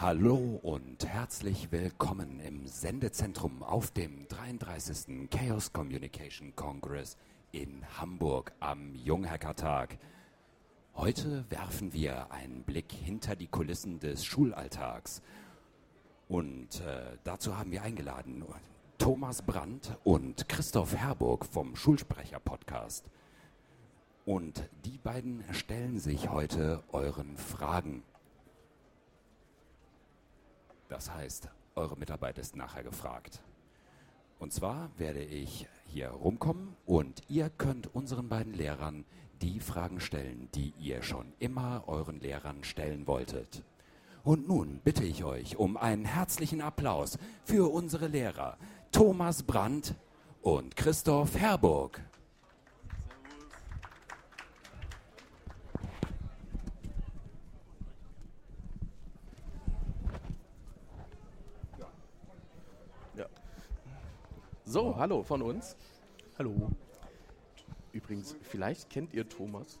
Hallo und herzlich willkommen im Sendezentrum auf dem 33. Chaos Communication Congress in Hamburg am Junghackertag. Heute werfen wir einen Blick hinter die Kulissen des Schulalltags. Und äh, dazu haben wir eingeladen Thomas Brandt und Christoph Herburg vom Schulsprecher-Podcast. Und die beiden stellen sich heute euren Fragen. Das heißt, eure Mitarbeit ist nachher gefragt. Und zwar werde ich hier rumkommen und ihr könnt unseren beiden Lehrern die Fragen stellen, die ihr schon immer euren Lehrern stellen wolltet. Und nun bitte ich euch um einen herzlichen Applaus für unsere Lehrer Thomas Brandt und Christoph Herburg. So, hallo von uns. Hallo. Übrigens, vielleicht kennt ihr Thomas.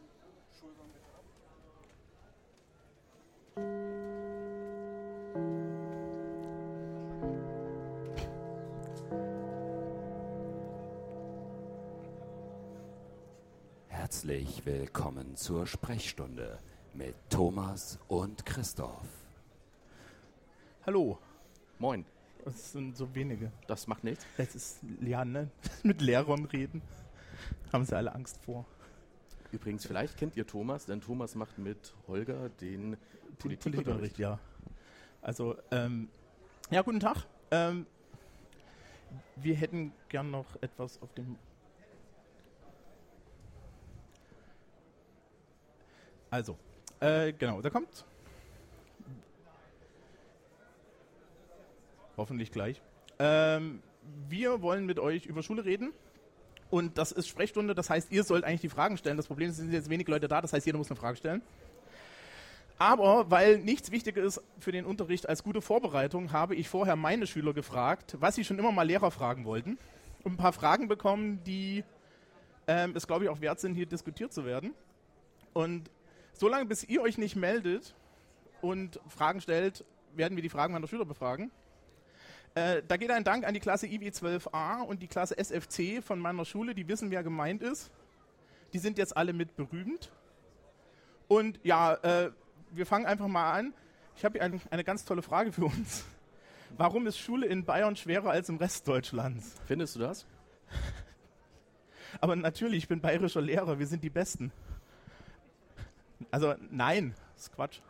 Herzlich willkommen zur Sprechstunde mit Thomas und Christoph. Hallo. Moin. Es sind so wenige. Das macht nichts. Das ist, ja, ne? Mit Lehrern reden. Haben sie alle Angst vor. Übrigens, vielleicht kennt ihr Thomas, denn Thomas macht mit Holger den Politikunterricht. Politikunterricht, ja. Also, ähm, ja, guten Tag. Ähm, wir hätten gern noch etwas auf dem. Also, äh, genau, da kommt. Hoffentlich gleich. Ähm, wir wollen mit euch über Schule reden. Und das ist Sprechstunde, das heißt, ihr sollt eigentlich die Fragen stellen. Das Problem ist, es sind jetzt wenig Leute da, das heißt, jeder muss eine Frage stellen. Aber weil nichts wichtiger ist für den Unterricht als gute Vorbereitung, habe ich vorher meine Schüler gefragt, was sie schon immer mal Lehrer fragen wollten. Und ein paar Fragen bekommen, die ähm, es, glaube ich, auch wert sind, hier diskutiert zu werden. Und solange bis ihr euch nicht meldet und Fragen stellt, werden wir die Fragen meiner Schüler befragen. Äh, da geht ein Dank an die Klasse IW12a und die Klasse SFC von meiner Schule, die wissen, wer gemeint ist. Die sind jetzt alle mit berühmt. Und ja, äh, wir fangen einfach mal an. Ich habe hier ein, eine ganz tolle Frage für uns. Warum ist Schule in Bayern schwerer als im Rest Deutschlands? Findest du das? Aber natürlich, ich bin bayerischer Lehrer, wir sind die Besten. Also nein, das ist Quatsch.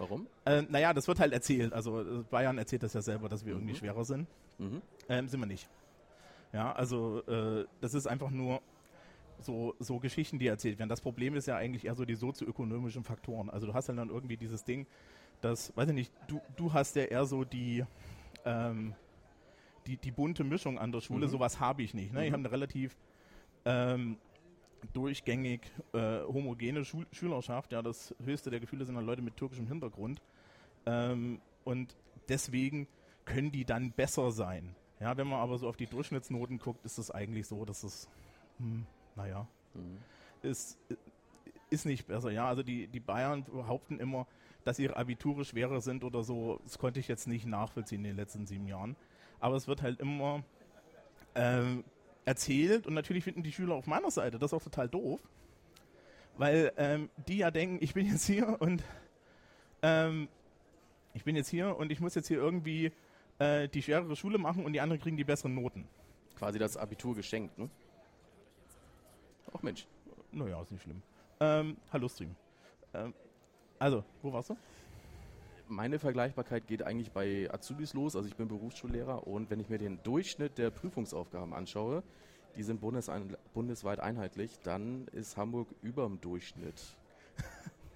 Warum? Äh, naja, das wird halt erzählt. Also äh, Bayern erzählt das ja selber, dass wir irgendwie schwerer sind. Mhm. Ähm, sind wir nicht. Ja, also äh, das ist einfach nur so, so Geschichten, die erzählt werden. Das Problem ist ja eigentlich eher so die sozioökonomischen Faktoren. Also du hast ja dann irgendwie dieses Ding, dass, weiß ich nicht, du, du hast ja eher so die, ähm, die, die bunte Mischung an der Schule. Mhm. Sowas habe ich nicht. Ne? Ich habe eine relativ ähm, durchgängig äh, homogene Schul Schülerschaft. Ja, das höchste der Gefühle sind dann Leute mit türkischem Hintergrund. Ähm, und deswegen können die dann besser sein. Ja, wenn man aber so auf die Durchschnittsnoten guckt, ist es eigentlich so, dass es, hm, naja, ist, ist nicht besser. Ja, also die, die Bayern behaupten immer, dass ihre Abiture schwerer sind oder so. Das konnte ich jetzt nicht nachvollziehen in den letzten sieben Jahren. Aber es wird halt immer ähm, erzählt und natürlich finden die Schüler auf meiner Seite das auch total doof, weil ähm, die ja denken, ich bin jetzt hier und ähm, ich bin jetzt hier und ich muss jetzt hier irgendwie äh, die schwerere Schule machen und die anderen kriegen die besseren Noten. Quasi das Abitur geschenkt, ne? Ach Mensch. Naja, ist nicht schlimm. Ähm, hallo Stream. Ähm, also, wo warst du? Meine Vergleichbarkeit geht eigentlich bei Azubis los. Also ich bin Berufsschullehrer und wenn ich mir den Durchschnitt der Prüfungsaufgaben anschaue, die sind bundesein bundesweit einheitlich, dann ist Hamburg über dem Durchschnitt.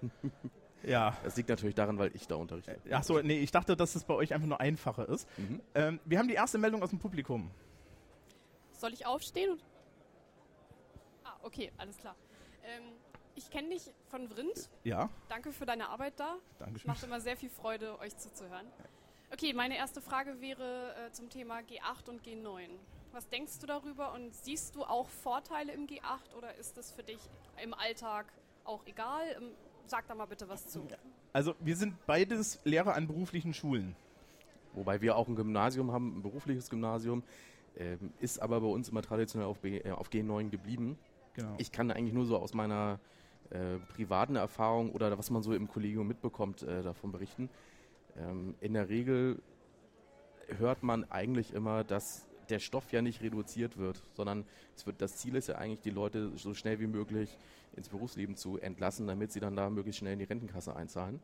Ja. Das liegt natürlich daran, weil ich da unterrichte. Ach so, nee, ich dachte, dass es bei euch einfach nur einfacher ist. Mhm. Ähm, wir haben die erste Meldung aus dem Publikum. Soll ich aufstehen? und- Ah, okay, alles klar. Ähm, ich kenne dich von Vrind. Ja, Danke für deine Arbeit da. Dankeschön. Macht immer sehr viel Freude, euch zuzuhören. Okay, meine erste Frage wäre äh, zum Thema G8 und G9. Was denkst du darüber und siehst du auch Vorteile im G8 oder ist das für dich im Alltag auch egal? Ähm, sag da mal bitte was zu. Also wir sind beides Lehrer an beruflichen Schulen. Wobei wir auch ein Gymnasium haben, ein berufliches Gymnasium, ähm, ist aber bei uns immer traditionell auf, B, äh, auf G9 geblieben. Genau. Ich kann eigentlich nur so aus meiner äh, privaten Erfahrung oder was man so im Kollegium mitbekommt, äh, davon berichten. Ähm, in der Regel hört man eigentlich immer, dass der Stoff ja nicht reduziert wird, sondern es wird, das Ziel ist ja eigentlich, die Leute so schnell wie möglich ins Berufsleben zu entlassen, damit sie dann da möglichst schnell in die Rentenkasse einzahlen.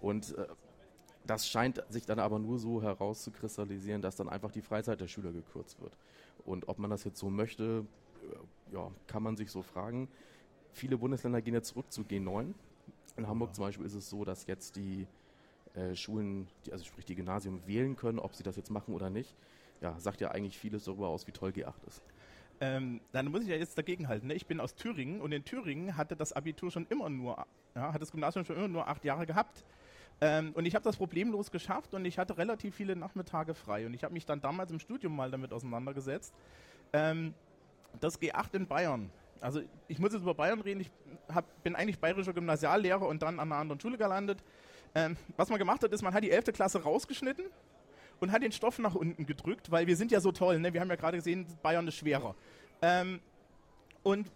Und äh, das scheint sich dann aber nur so herauszukristallisieren, dass dann einfach die Freizeit der Schüler gekürzt wird. Und ob man das jetzt so möchte, äh, ja, kann man sich so fragen. Viele Bundesländer gehen jetzt zurück zu G9. In Hamburg zum Beispiel ist es so, dass jetzt die äh, Schulen, die, also sprich die Gymnasium, wählen können, ob sie das jetzt machen oder nicht. Ja, sagt ja eigentlich vieles darüber aus, wie toll G8 ist. Ähm, dann muss ich ja jetzt dagegen halten. Ne? Ich bin aus Thüringen und in Thüringen hatte das Abitur schon immer nur, ja, hat das Gymnasium schon immer nur acht Jahre gehabt. Ähm, und ich habe das problemlos geschafft und ich hatte relativ viele Nachmittage frei. Und ich habe mich dann damals im Studium mal damit auseinandergesetzt. Ähm, das G8 in Bayern. Also ich muss jetzt über Bayern reden. Ich hab, bin eigentlich bayerischer Gymnasiallehrer und dann an einer anderen Schule gelandet. Ähm, was man gemacht hat, ist, man hat die 11. Klasse rausgeschnitten und hat den Stoff nach unten gedrückt, weil wir sind ja so toll. Ne? Wir haben ja gerade gesehen, Bayern ist schwerer. Ähm, und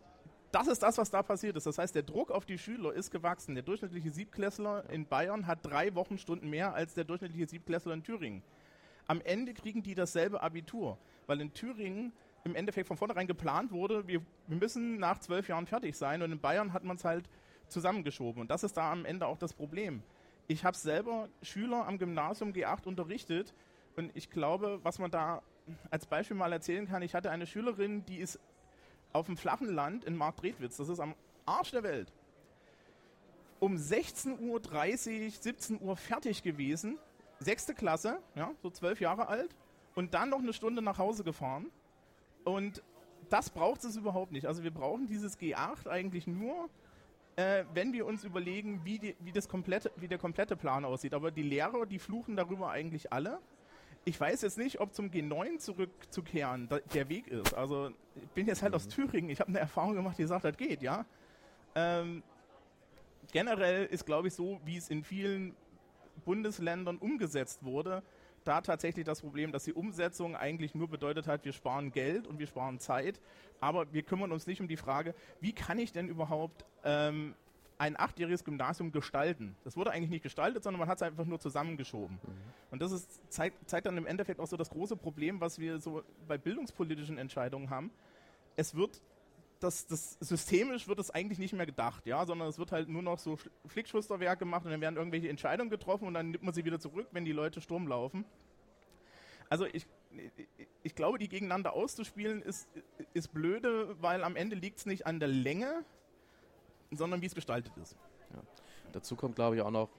das ist das, was da passiert ist. Das heißt, der Druck auf die Schüler ist gewachsen. Der durchschnittliche Siebklässler in Bayern hat drei Wochenstunden mehr als der durchschnittliche Siebklässler in Thüringen. Am Ende kriegen die dasselbe Abitur, weil in Thüringen im Endeffekt von vornherein geplant wurde, wir, wir müssen nach zwölf Jahren fertig sein und in Bayern hat man es halt zusammengeschoben. Und das ist da am Ende auch das Problem. Ich habe selber Schüler am Gymnasium G8 unterrichtet und ich glaube, was man da als Beispiel mal erzählen kann, ich hatte eine Schülerin, die ist auf dem flachen Land in Marktredwitz, das ist am Arsch der Welt, um 16.30 Uhr, 17 Uhr fertig gewesen, sechste Klasse, ja, so zwölf Jahre alt, und dann noch eine Stunde nach Hause gefahren. Und das braucht es überhaupt nicht. Also wir brauchen dieses G8 eigentlich nur, äh, wenn wir uns überlegen, wie, die, wie, das komplette, wie der komplette Plan aussieht. Aber die Lehrer, die fluchen darüber eigentlich alle ich weiß jetzt nicht, ob zum G9 zurückzukehren der Weg ist. Also ich bin jetzt halt mhm. aus Thüringen. Ich habe eine Erfahrung gemacht, die sagt, das geht, ja. Ähm, generell ist, glaube ich, so, wie es in vielen Bundesländern umgesetzt wurde, da tatsächlich das Problem, dass die Umsetzung eigentlich nur bedeutet hat, wir sparen Geld und wir sparen Zeit, aber wir kümmern uns nicht um die Frage, wie kann ich denn überhaupt ähm, ein achtjähriges Gymnasium gestalten. Das wurde eigentlich nicht gestaltet, sondern man hat es einfach nur zusammengeschoben. Mhm. Und das ist, zeigt, zeigt dann im Endeffekt auch so das große Problem, was wir so bei bildungspolitischen Entscheidungen haben. Es wird das, das systemisch wird es eigentlich nicht mehr gedacht, ja, sondern es wird halt nur noch so Flickschusterwerk gemacht und dann werden irgendwelche Entscheidungen getroffen und dann nimmt man sie wieder zurück, wenn die Leute Sturm laufen. Also ich, ich glaube, die gegeneinander auszuspielen ist, ist blöde, weil am Ende liegt es nicht an der Länge, sondern wie es gestaltet ist. Ja. Dazu kommt, glaube ich, auch noch,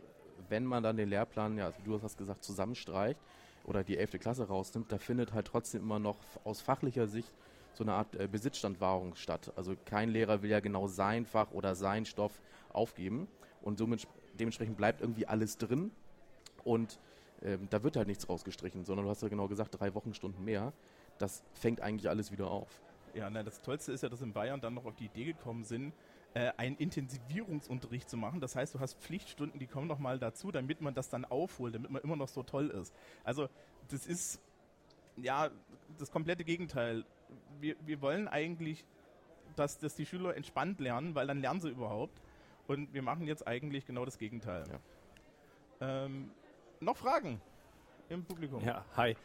wenn man dann den Lehrplan, ja, also du hast gesagt, zusammenstreicht oder die 11. Klasse rausnimmt, da findet halt trotzdem immer noch aus fachlicher Sicht so eine Art äh, Besitzstandwahrung statt. Also kein Lehrer will ja genau sein Fach oder sein Stoff aufgeben und somit dementsprechend bleibt irgendwie alles drin und ähm, da wird halt nichts rausgestrichen, sondern du hast ja genau gesagt, drei Wochenstunden mehr. Das fängt eigentlich alles wieder auf. Ja, na, das Tollste ist ja, dass in Bayern dann noch auf die Idee gekommen sind, äh, einen Intensivierungsunterricht zu machen. Das heißt, du hast Pflichtstunden, die kommen noch mal dazu, damit man das dann aufholt, damit man immer noch so toll ist. Also das ist ja das komplette Gegenteil. Wir, wir wollen eigentlich, dass, dass die Schüler entspannt lernen, weil dann lernen sie überhaupt. Und wir machen jetzt eigentlich genau das Gegenteil. Ja. Ähm, noch Fragen im Publikum? Ja, hi.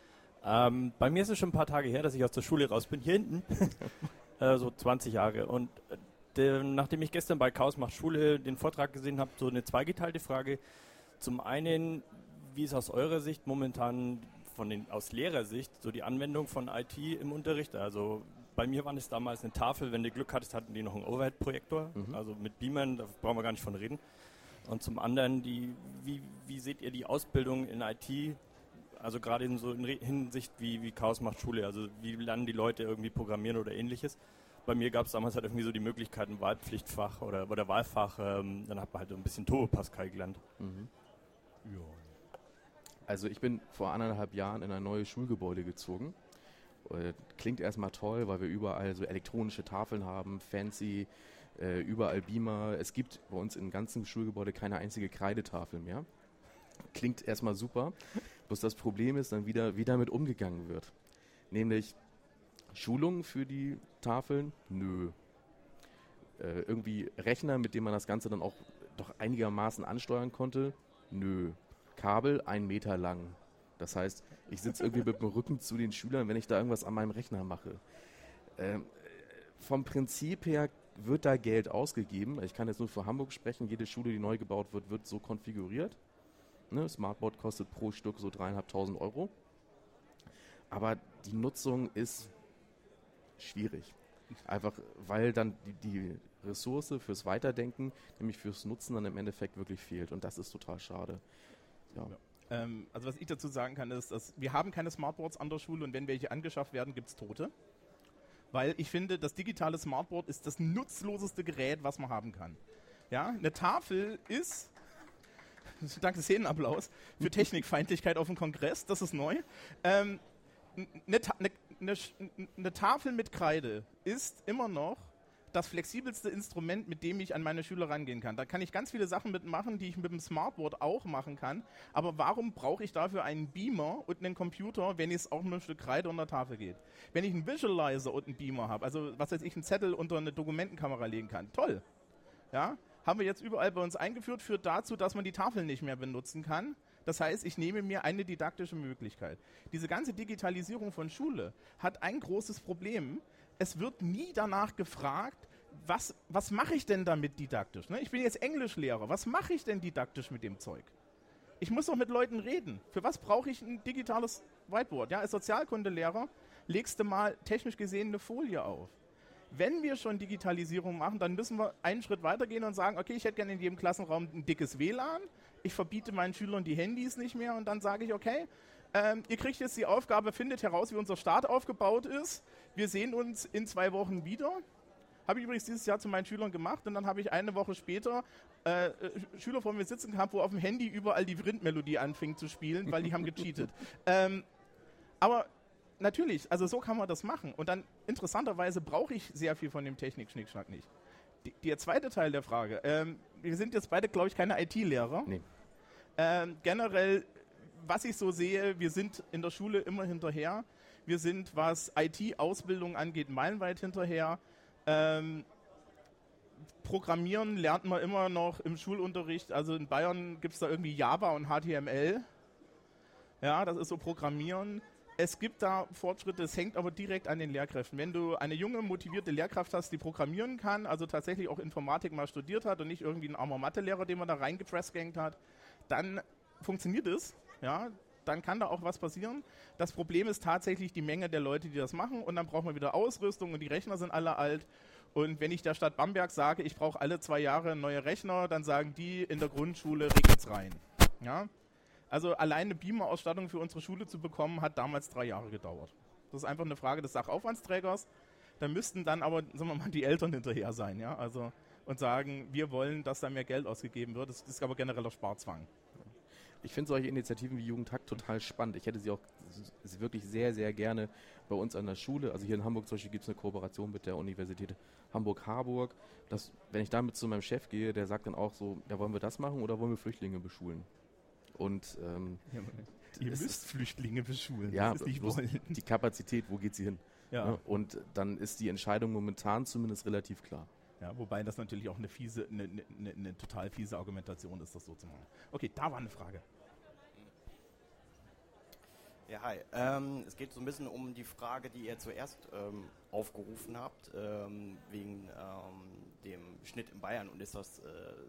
Ähm, bei mir ist es schon ein paar Tage her, dass ich aus der Schule raus bin, hier hinten. äh, so 20 Jahre. Und äh, nachdem ich gestern bei Chaos macht Schule den Vortrag gesehen habe, so eine zweigeteilte Frage. Zum einen, wie ist aus eurer Sicht momentan von den, aus Lehrersicht so die Anwendung von IT im Unterricht? Also bei mir war es damals eine Tafel, wenn du Glück hattest, hatten die noch einen Overhead-Projektor, mhm. also mit Beamern, da brauchen wir gar nicht von reden. Und zum anderen, die, wie, wie seht ihr die Ausbildung in IT, also gerade in so in Hinsicht wie, wie Chaos macht Schule, also wie lernen die Leute irgendwie programmieren oder ähnliches? bei mir gab es damals halt irgendwie so die Möglichkeit, ein Wahlpflichtfach oder, oder Wahlfach, ähm, dann hat man halt so ein bisschen Turbo Pascal gelernt. Mhm. Ja. Also ich bin vor anderthalb Jahren in ein neues Schulgebäude gezogen. Äh, klingt erstmal toll, weil wir überall so elektronische Tafeln haben, fancy äh, überall Beamer. Es gibt bei uns im ganzen Schulgebäude keine einzige Kreidetafel mehr. Klingt erstmal super. Bloß das Problem ist dann wieder, wie damit umgegangen wird. Nämlich Schulungen für die Tafeln? Nö. Äh, irgendwie Rechner, mit dem man das Ganze dann auch doch einigermaßen ansteuern konnte? Nö. Kabel ein Meter lang. Das heißt, ich sitze irgendwie mit dem Rücken zu den Schülern, wenn ich da irgendwas an meinem Rechner mache. Ähm, vom Prinzip her wird da Geld ausgegeben. Ich kann jetzt nur für Hamburg sprechen. Jede Schule, die neu gebaut wird, wird so konfiguriert. Ne, Smartboard kostet pro Stück so dreieinhalbtausend Euro. Aber die Nutzung ist schwierig. Einfach weil dann die, die Ressource fürs Weiterdenken, nämlich fürs Nutzen, dann im Endeffekt wirklich fehlt. Und das ist total schade. Ja. Ähm, also was ich dazu sagen kann, ist, dass wir haben keine Smartboards an der Schule und wenn welche angeschafft werden, gibt es Tote. Weil ich finde, das digitale Smartboard ist das nutzloseste Gerät, was man haben kann. Ja, eine Tafel ist danke Szenenapplaus, für Technikfeindlichkeit auf dem Kongress, das ist neu. Ähm, eine, eine, eine, eine Tafel mit Kreide ist immer noch das flexibelste Instrument, mit dem ich an meine Schüler rangehen kann. Da kann ich ganz viele Sachen mitmachen, die ich mit dem Smartboard auch machen kann. Aber warum brauche ich dafür einen Beamer und einen Computer, wenn es auch nur ein Stück Kreide unter der Tafel geht? Wenn ich einen Visualizer und einen Beamer habe, also was weiß ich, einen Zettel unter eine Dokumentenkamera legen kann, toll. Ja, haben wir jetzt überall bei uns eingeführt, führt dazu, dass man die Tafel nicht mehr benutzen kann. Das heißt, ich nehme mir eine didaktische Möglichkeit. Diese ganze Digitalisierung von Schule hat ein großes Problem. Es wird nie danach gefragt, was, was mache ich denn damit didaktisch? Ne? Ich bin jetzt Englischlehrer. Was mache ich denn didaktisch mit dem Zeug? Ich muss doch mit Leuten reden. Für was brauche ich ein digitales Whiteboard? Ja, als Sozialkundelehrer legst du mal technisch gesehen eine Folie auf wenn wir schon Digitalisierung machen, dann müssen wir einen Schritt weitergehen und sagen, okay, ich hätte gerne in jedem Klassenraum ein dickes WLAN, ich verbiete meinen Schülern die Handys nicht mehr und dann sage ich, okay, ähm, ihr kriegt jetzt die Aufgabe, findet heraus, wie unser Staat aufgebaut ist. Wir sehen uns in zwei Wochen wieder. Habe ich übrigens dieses Jahr zu meinen Schülern gemacht und dann habe ich eine Woche später äh, Schüler vor mir sitzen gehabt, wo auf dem Handy überall die Vrindmelodie anfing zu spielen, weil die haben gecheatet. ähm, aber natürlich, also so kann man das machen. Und dann interessanterweise brauche ich sehr viel von dem Technik-Schnickschnack nicht. Die, der zweite Teil der Frage. Ähm, wir sind jetzt beide, glaube ich, keine IT-Lehrer. Nee. Ähm, generell, was ich so sehe, wir sind in der Schule immer hinterher. Wir sind, was IT-Ausbildung angeht, meilenweit hinterher. Ähm, Programmieren lernt man immer noch im Schulunterricht. Also in Bayern gibt es da irgendwie Java und HTML. Ja, das ist so Programmieren es gibt da Fortschritte, es hängt aber direkt an den Lehrkräften. Wenn du eine junge, motivierte Lehrkraft hast, die programmieren kann, also tatsächlich auch Informatik mal studiert hat und nicht irgendwie ein armer Mathelehrer, den man da reingepressgängt hat, dann funktioniert es. Ja, dann kann da auch was passieren. Das Problem ist tatsächlich die Menge der Leute, die das machen und dann braucht man wieder Ausrüstung und die Rechner sind alle alt. Und wenn ich der Stadt Bamberg sage, ich brauche alle zwei Jahre neue Rechner, dann sagen die in der Grundschule, regelt's rein. Ja? Also alleine Beamer-Ausstattung für unsere Schule zu bekommen, hat damals drei Jahre gedauert. Das ist einfach eine Frage des Sachaufwandsträgers. Da müssten dann aber, sagen wir mal, die Eltern hinterher sein, ja, also und sagen, wir wollen, dass da mehr Geld ausgegeben wird. Das ist aber genereller Sparzwang. Ich finde solche Initiativen wie Jugendhakt total spannend. Ich hätte sie auch wirklich sehr, sehr gerne bei uns an der Schule. Also hier in Hamburg zum Beispiel gibt es eine Kooperation mit der Universität Hamburg-Harburg. Wenn ich damit zu meinem Chef gehe, der sagt dann auch so, ja, wollen wir das machen oder wollen wir Flüchtlinge beschulen? Und ähm, ja, ihr müsst Flüchtlinge beschulen. Ja, die Kapazität, wo geht sie hin? Ja. ja. Und dann ist die Entscheidung momentan zumindest relativ klar. Ja, wobei das natürlich auch eine fiese, eine, eine, eine total fiese Argumentation ist, das so zu machen. Okay, da war eine Frage. Ja, hi. Ähm, es geht so ein bisschen um die Frage, die ihr zuerst ähm, aufgerufen habt, ähm, wegen ähm, dem Schnitt in Bayern und ist das äh,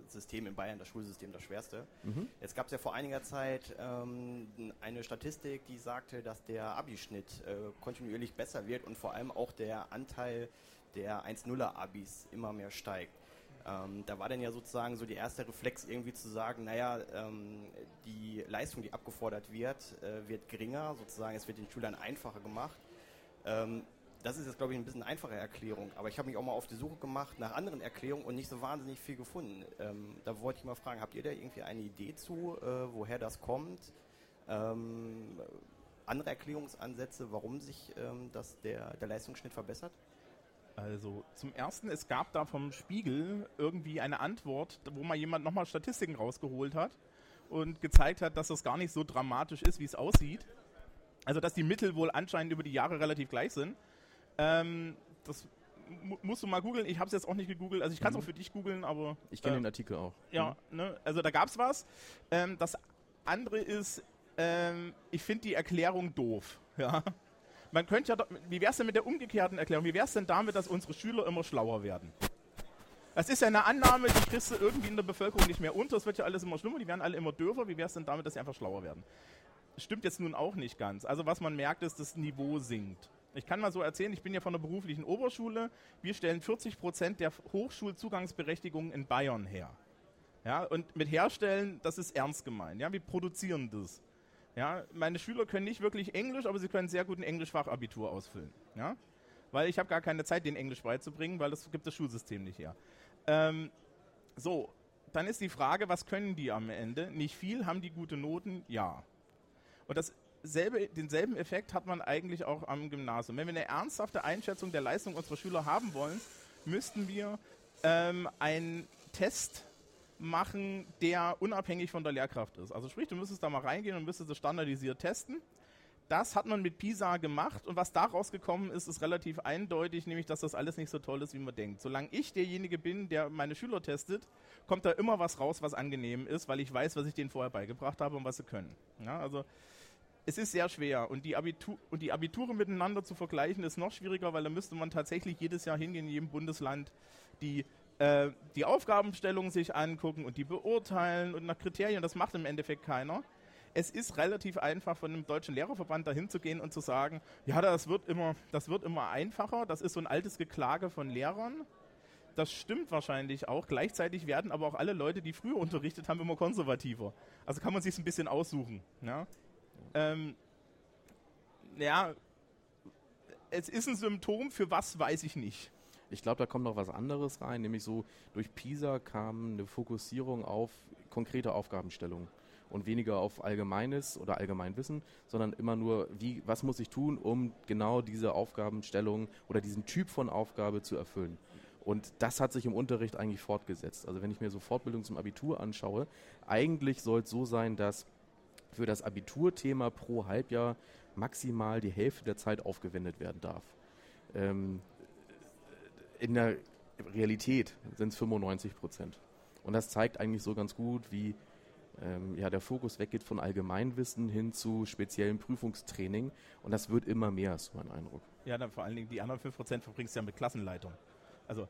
System in Bayern, das Schulsystem, das schwerste. Mhm. Jetzt gab es ja vor einiger Zeit ähm, eine Statistik, die sagte, dass der Abischnitt äh, kontinuierlich besser wird und vor allem auch der Anteil der 1-0er Abis immer mehr steigt. Ähm, da war dann ja sozusagen so die erste Reflex irgendwie zu sagen, naja, ähm, die Leistung, die abgefordert wird, äh, wird geringer, sozusagen es wird den Schülern einfacher gemacht. Ähm, das ist jetzt, glaube ich, ein bisschen einfache Erklärung, aber ich habe mich auch mal auf die Suche gemacht nach anderen Erklärungen und nicht so wahnsinnig viel gefunden. Ähm, da wollte ich mal fragen, habt ihr da irgendwie eine Idee zu, äh, woher das kommt? Ähm, andere Erklärungsansätze, warum sich ähm, das, der, der Leistungsschnitt verbessert? Also zum ersten, es gab da vom Spiegel irgendwie eine Antwort, wo mal jemand nochmal Statistiken rausgeholt hat und gezeigt hat, dass das gar nicht so dramatisch ist, wie es aussieht. Also dass die Mittel wohl anscheinend über die Jahre relativ gleich sind. Ähm, das mu musst du mal googeln. Ich habe es jetzt auch nicht gegoogelt. Also ich kann es Mhm. auch für dich googeln, aber Ich kenne äh, den Artikel auch. ja, ne? also da gab es was. Ähm, das andere ist, ähm, ich finde die Erklärung doof. Ja. Man könnte ja, wie wäre es denn mit der umgekehrten Erklärung? Wie wäre es denn damit, dass unsere Schüler immer schlauer werden? Das ist ja eine Annahme, die kriegst du irgendwie in der Bevölkerung nicht mehr unter. Es wird ja alles immer schlimmer, die werden alle immer dürfer. Wie wäre es denn damit, dass sie einfach schlauer werden? Stimmt jetzt nun auch nicht ganz. Also was man merkt, ist, das Niveau sinkt. Ich kann mal so erzählen, ich bin ja von der beruflichen Oberschule. Wir stellen 40 Prozent der Hochschulzugangsberechtigungen in Bayern her. Ja, und mit herstellen, das ist ernst gemeint. Ja, wir produzieren das. Ja, meine Schüler können nicht wirklich Englisch, aber sie können sehr gut ein Englischfachabitur ausfüllen. Ja, weil ich habe gar keine Zeit, den Englisch beizubringen, weil das gibt das Schulsystem nicht her. Ähm, so, dann ist die Frage, was können die am Ende? Nicht viel, haben die gute Noten? Ja. Und dasselbe, denselben Effekt hat man eigentlich auch am Gymnasium. Wenn wir eine ernsthafte Einschätzung der Leistung unserer Schüler haben wollen, müssten wir ähm, einen Test machen, der unabhängig von der Lehrkraft ist. Also sprich, du müsstest da mal reingehen und müsstest es standardisiert testen. Das hat man mit PISA gemacht und was daraus gekommen ist, ist relativ eindeutig, nämlich dass das alles nicht so toll ist, wie man denkt. Solange ich derjenige bin, der meine Schüler testet, kommt da immer was raus, was angenehm ist, weil ich weiß, was ich denen vorher beigebracht habe und was sie können. Ja, also es ist sehr schwer und die, Abitur und die Abiture miteinander zu vergleichen ist noch schwieriger, weil da müsste man tatsächlich jedes Jahr hingehen, in jedem Bundesland die, äh, die Aufgabenstellung sich angucken und die beurteilen und nach Kriterien. Das macht im Endeffekt keiner. Es ist relativ einfach, von dem Deutschen Lehrerverband dahin zu gehen und zu sagen, ja, das wird immer, das wird immer einfacher. Das ist so ein altes Geklage von Lehrern. Das stimmt wahrscheinlich auch. Gleichzeitig werden aber auch alle Leute, die früher unterrichtet haben, immer konservativer. Also kann man sich ein bisschen aussuchen. Ja? Ähm, ja, es ist ein Symptom, für was weiß ich nicht. Ich glaube, da kommt noch was anderes rein, nämlich so durch PISA kam eine Fokussierung auf konkrete Aufgabenstellungen und weniger auf Allgemeines oder Allgemeinwissen, sondern immer nur, wie, was muss ich tun, um genau diese Aufgabenstellung oder diesen Typ von Aufgabe zu erfüllen. Und das hat sich im Unterricht eigentlich fortgesetzt. Also wenn ich mir so Fortbildung zum Abitur anschaue, eigentlich soll es so sein, dass für das Abiturthema pro Halbjahr maximal die Hälfte der Zeit aufgewendet werden darf. Ähm, in der Realität sind es 95 Prozent. Und das zeigt eigentlich so ganz gut, wie ähm, ja, der Fokus weggeht von Allgemeinwissen hin zu speziellem Prüfungstraining. Und das wird immer mehr, ist mein Eindruck. Ja, dann vor allen Dingen die anderen 5% verbringst du ja mit Klassenleitung. Also,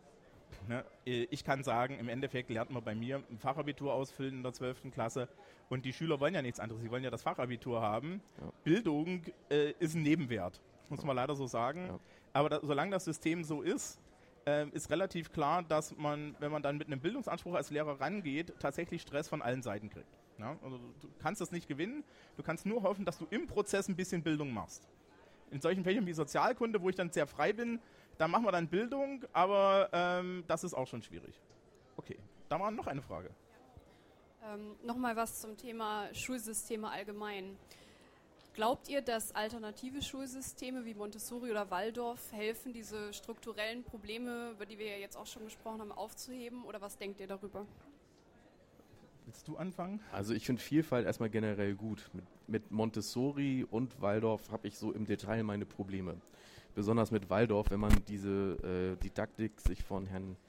ne, ich kann sagen, im Endeffekt lernt man bei mir ein Fachabitur ausfüllen in der 12. Klasse und die Schüler wollen ja nichts anderes, sie wollen ja das Fachabitur haben. Ja. Bildung äh, ist ein Nebenwert, muss man leider so sagen. Ja. Aber da, solange das System so ist, ähm, ist relativ klar, dass man, wenn man dann mit einem Bildungsanspruch als Lehrer rangeht, tatsächlich Stress von allen Seiten kriegt. Ja? Also du kannst das nicht gewinnen, du kannst nur hoffen, dass du im Prozess ein bisschen Bildung machst in solchen Fächern wie Sozialkunde, wo ich dann sehr frei bin, da machen wir dann Bildung, aber ähm, das ist auch schon schwierig. Okay, da war noch eine Frage. Ähm, Nochmal was zum Thema Schulsysteme allgemein. Glaubt ihr, dass alternative Schulsysteme wie Montessori oder Waldorf helfen, diese strukturellen Probleme, über die wir ja jetzt auch schon gesprochen haben, aufzuheben? Oder was denkt ihr darüber? Willst du anfangen? Also ich finde Vielfalt erstmal generell gut. Mit, mit Montessori und Waldorf habe ich so im Detail meine Probleme. Besonders mit Waldorf, wenn man diese äh, Didaktik sich von Herrn, äh,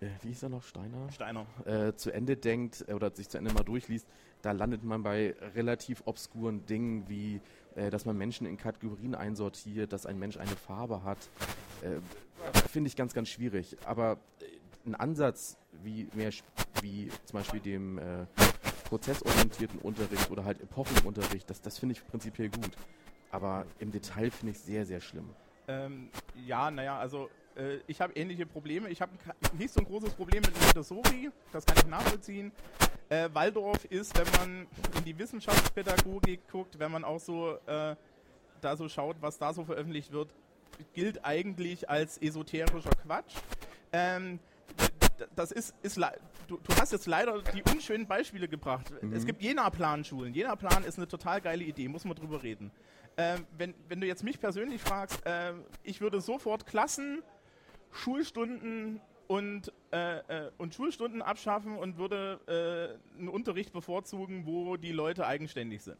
wie hieß er noch, Steiner? Steiner. äh, zu Ende denkt äh, oder sich zu Ende mal durchliest, da landet man bei relativ obskuren Dingen wie, äh, dass man Menschen in Kategorien einsortiert, dass ein Mensch eine Farbe hat. Äh, Finde ich ganz, ganz schwierig. Aber äh, ein Ansatz wie, mehr, wie zum Beispiel dem äh, prozessorientierten Unterricht oder halt Epochenunterricht, das, das finde ich prinzipiell gut. Aber im Detail finde ich sehr, sehr schlimm. Ähm, ja, naja, also äh, ich habe ähnliche Probleme. Ich habe nicht so ein großes Problem mit Montessori, das kann ich nachvollziehen. Äh, Waldorf ist, wenn man in die Wissenschaftspädagogik guckt, wenn man auch so äh, da so schaut, was da so veröffentlicht wird, gilt eigentlich als esoterischer Quatsch. Ähm, das ist, ist du, du hast jetzt leider die unschönen Beispiele gebracht. Es gibt Jena-Plan-Schulen. Jena-Plan ist eine total geile Idee, muss man drüber reden. Ähm, wenn, wenn du jetzt mich persönlich fragst, ähm, ich würde sofort Klassen Schulstunden und, äh, äh, und Schulstunden abschaffen und würde äh, einen Unterricht bevorzugen, wo die Leute eigenständig sind.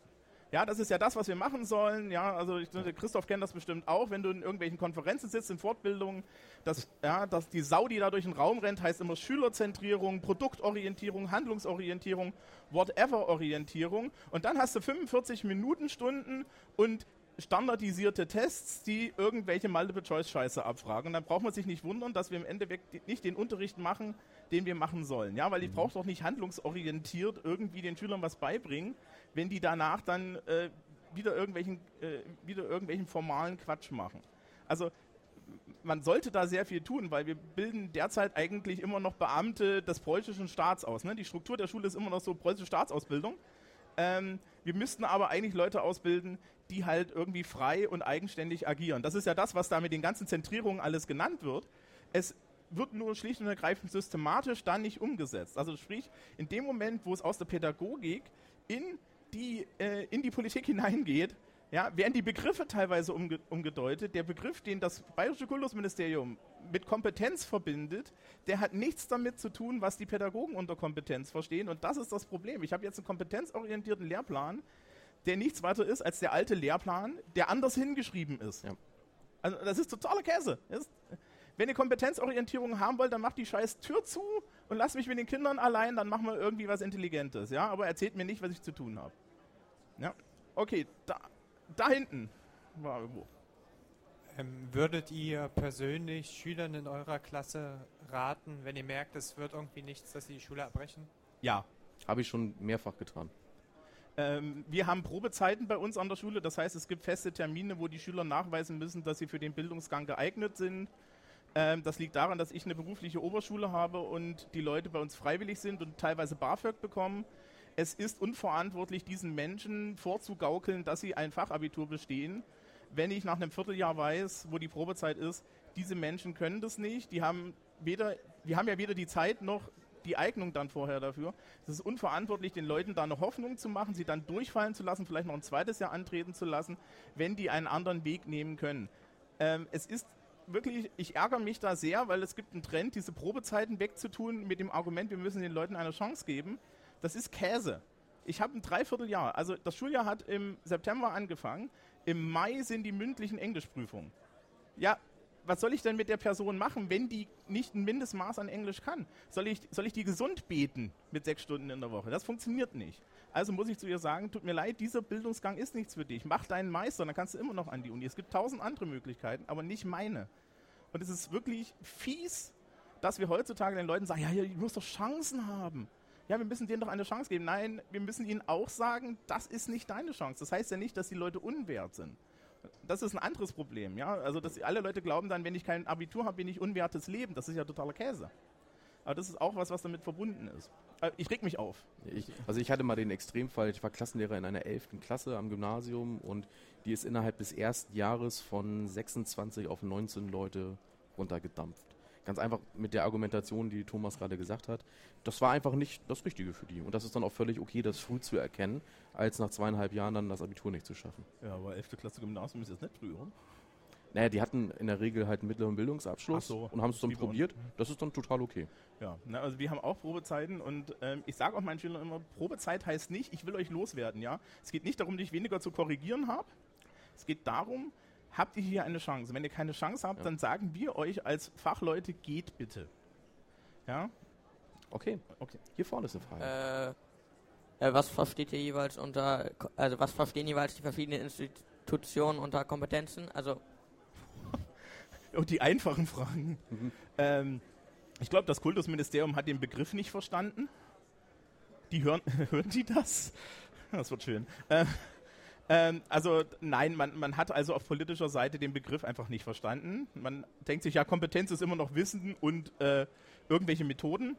Ja, das ist ja das, was wir machen sollen. Ja, also ich, Christoph kennt das bestimmt auch, wenn du in irgendwelchen Konferenzen sitzt, in Fortbildungen, dass, ja, dass die Sau, die da durch den Raum rennt, heißt immer Schülerzentrierung, Produktorientierung, Handlungsorientierung, Whatever-Orientierung. Und dann hast du 45 Minuten Stunden und standardisierte Tests, die irgendwelche Multiple-Choice-Scheiße abfragen. Und dann braucht man sich nicht wundern, dass wir im Endeffekt nicht den Unterricht machen, den wir machen sollen. Ja, weil ich mhm. brauche doch nicht handlungsorientiert irgendwie den Schülern was beibringen, wenn die danach dann äh, wieder, irgendwelchen, äh, wieder irgendwelchen formalen Quatsch machen. Also man sollte da sehr viel tun, weil wir bilden derzeit eigentlich immer noch Beamte des preußischen Staats aus. Ne? Die Struktur der Schule ist immer noch so preußische Staatsausbildung. Ähm, wir müssten aber eigentlich Leute ausbilden, die halt irgendwie frei und eigenständig agieren. Das ist ja das, was da mit den ganzen Zentrierungen alles genannt wird. Es wird nur schlicht und ergreifend systematisch dann nicht umgesetzt. Also sprich, in dem Moment, wo es aus der Pädagogik in die, äh, in die Politik hineingeht, ja, werden die Begriffe teilweise umge umgedeutet. Der Begriff, den das Bayerische Kultusministerium mit Kompetenz verbindet, der hat nichts damit zu tun, was die Pädagogen unter Kompetenz verstehen. Und das ist das Problem. Ich habe jetzt einen kompetenzorientierten Lehrplan, der nichts weiter ist als der alte Lehrplan, der anders hingeschrieben ist. Ja. Also das ist totaler Käse. Ist, wenn ihr Kompetenzorientierung haben wollt, dann macht die scheiß Tür zu und lasst mich mit den Kindern allein, dann machen wir irgendwie was Intelligentes. Ja, aber erzählt mir nicht, was ich zu tun habe. Ja, okay, da, da hinten war irgendwo. Ähm, würdet ihr persönlich Schülern in eurer Klasse raten, wenn ihr merkt, es wird irgendwie nichts, dass sie die Schule abbrechen? Ja. Habe ich schon mehrfach getan. Ähm, wir haben Probezeiten bei uns an der Schule, das heißt, es gibt feste Termine, wo die Schüler nachweisen müssen, dass sie für den Bildungsgang geeignet sind. Ähm, das liegt daran, dass ich eine berufliche Oberschule habe und die Leute bei uns freiwillig sind und teilweise BAföG bekommen. Es ist unverantwortlich, diesen Menschen vorzugaukeln, dass sie ein Fachabitur bestehen, wenn ich nach einem Vierteljahr weiß, wo die Probezeit ist. Diese Menschen können das nicht. Die haben weder, die haben ja weder die Zeit noch die Eignung dann vorher dafür. Es ist unverantwortlich, den Leuten da eine Hoffnung zu machen, sie dann durchfallen zu lassen, vielleicht noch ein zweites Jahr antreten zu lassen, wenn die einen anderen Weg nehmen können. Ähm, es ist wirklich, ich ärgere mich da sehr, weil es gibt einen Trend, diese Probezeiten wegzutun mit dem Argument, wir müssen den Leuten eine Chance geben. Das ist Käse. Ich habe ein Dreivierteljahr, also das Schuljahr hat im September angefangen, im Mai sind die mündlichen Englischprüfungen. Ja, was soll ich denn mit der Person machen, wenn die nicht ein Mindestmaß an Englisch kann? Soll ich, soll ich die gesund beten mit sechs Stunden in der Woche? Das funktioniert nicht. Also muss ich zu ihr sagen, tut mir leid, dieser Bildungsgang ist nichts für dich. Mach deinen Meister, dann kannst du immer noch an die Uni. Es gibt tausend andere Möglichkeiten, aber nicht meine. Und es ist wirklich fies, dass wir heutzutage den Leuten sagen, ja, ihr müsst doch Chancen haben. Ja, wir müssen denen doch eine Chance geben. Nein, wir müssen ihnen auch sagen, das ist nicht deine Chance. Das heißt ja nicht, dass die Leute unwert sind das ist ein anderes Problem, ja. Also, dass alle Leute glauben dann, wenn ich kein Abitur habe, bin ich unwertes Leben. Das ist ja totaler Käse. Aber das ist auch was, was damit verbunden ist. Äh, ich reg mich auf. Ich, also ich hatte mal den Extremfall, ich war Klassenlehrer in einer 11. Klasse am Gymnasium und die ist innerhalb des ersten Jahres von 26 auf 19 Leute runtergedampft. Ganz einfach mit der Argumentation, die Thomas gerade gesagt hat. Das war einfach nicht das Richtige für die. Und das ist dann auch völlig okay, das früh zu erkennen, als nach zweieinhalb Jahren dann das Abitur nicht zu schaffen. Ja, aber 11. Klasse Gymnasium ist jetzt nicht früh, oder? Naja, die hatten in der Regel halt einen mittleren Bildungsabschluss so, und haben es dann probiert. Das ist dann total okay. Ja, na, also wir haben auch Probezeiten und ähm, ich sage auch meinen Schülern immer, Probezeit heißt nicht, ich will euch loswerden, ja. Es geht nicht darum, dass ich weniger zu korrigieren habe. Es geht darum, habt ihr hier eine Chance. Wenn ihr keine Chance habt, ja. dann sagen wir euch als Fachleute, geht bitte. Ja? Okay. okay. Hier vorne ist eine Frage. Äh, äh, was versteht ihr jeweils unter, also was verstehen jeweils die verschiedenen Institutionen unter Kompetenzen? Also. Und die einfachen Fragen. Mhm. Ähm, ich glaube, das Kultusministerium hat den Begriff nicht verstanden. Die hören, hören die das? Das wird schön. Äh, ähm, also nein, man, man hat also auf politischer Seite den Begriff einfach nicht verstanden. Man denkt sich, ja, Kompetenz ist immer noch Wissen und äh, irgendwelche Methoden.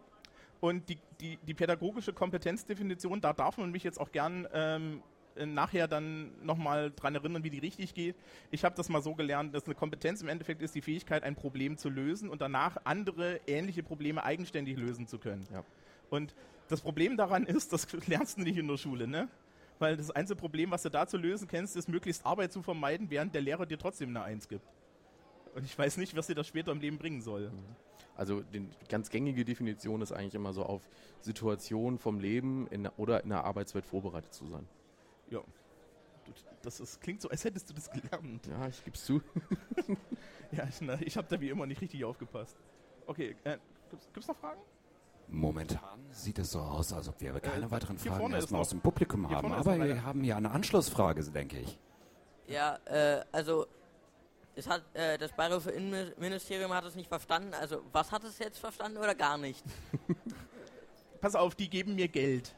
Und die, die, die pädagogische Kompetenzdefinition, da darf man mich jetzt auch gern ähm, nachher dann nochmal dran erinnern, wie die richtig geht. Ich habe das mal so gelernt, dass eine Kompetenz im Endeffekt ist die Fähigkeit, ein Problem zu lösen und danach andere ähnliche Probleme eigenständig lösen zu können. Ja. Und das Problem daran ist, das lernst du nicht in der Schule, ne? Weil das einzige Problem, was du da zu lösen kennst, ist möglichst Arbeit zu vermeiden, während der Lehrer dir trotzdem eine Eins gibt. Und ich weiß nicht, was dir das später im Leben bringen soll. Also die ganz gängige Definition ist eigentlich immer so auf Situationen vom Leben in, oder in der Arbeitswelt vorbereitet zu sein. Ja. Das ist, klingt so, als hättest du das gelernt. Ja, ich gebe es zu. Ja, ich, na, ich habe da wie immer nicht richtig aufgepasst. Okay, äh, gibt's, gibt's noch Fragen? Momentan sieht es so aus, als ob wir keine Äh, weiteren hier Fragen erstmal aus dem Publikum haben. Aber wir haben hier eine Anschlussfrage, denke ich. Ja, äh, also es hat äh, das Bayerische Innenministerium hat es nicht verstanden. Also was hat es jetzt verstanden oder gar nicht? Pass auf, die geben mir Geld.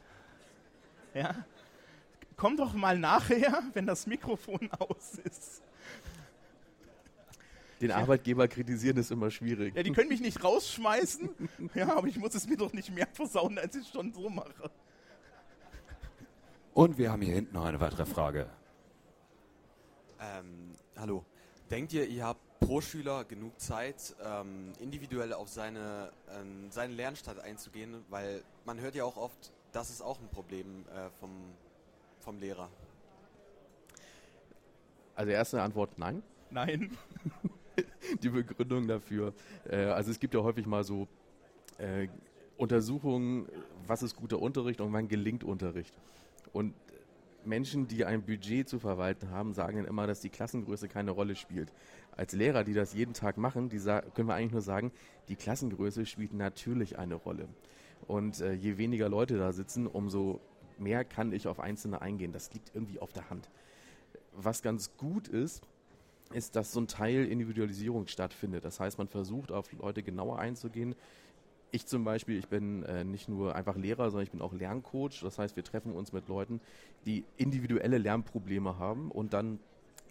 Ja? Komm doch mal nachher, wenn das Mikrofon aus ist. Den Arbeitgeber kritisieren ist immer schwierig. Ja, die können mich nicht rausschmeißen. Ja, aber ich muss es mir doch nicht mehr versauen, als ich es schon so mache. Und wir haben hier hinten noch eine weitere Frage. Ähm, hallo. Denkt ihr, ihr habt pro Schüler genug Zeit, ähm, individuell auf seine, ähm, seinen Lernstand einzugehen? Weil man hört ja auch oft, das ist auch ein Problem äh, vom, vom Lehrer. Also erste Antwort nein. Nein. Die Begründung dafür. Äh, also es gibt ja häufig mal so äh, Untersuchungen, was ist guter Unterricht und wann gelingt Unterricht. Und Menschen, die ein Budget zu verwalten haben, sagen dann immer, dass die Klassengröße keine Rolle spielt. Als Lehrer, die das jeden Tag machen, können wir eigentlich nur sagen, die Klassengröße spielt natürlich eine Rolle. Und äh, je weniger Leute da sitzen, umso mehr kann ich auf Einzelne eingehen. Das liegt irgendwie auf der Hand. Was ganz gut ist, ist, dass so ein Teil Individualisierung stattfindet. Das heißt, man versucht auf Leute genauer einzugehen. Ich zum Beispiel, ich bin äh, nicht nur einfach Lehrer, sondern ich bin auch Lerncoach. Das heißt, wir treffen uns mit Leuten, die individuelle Lernprobleme haben und dann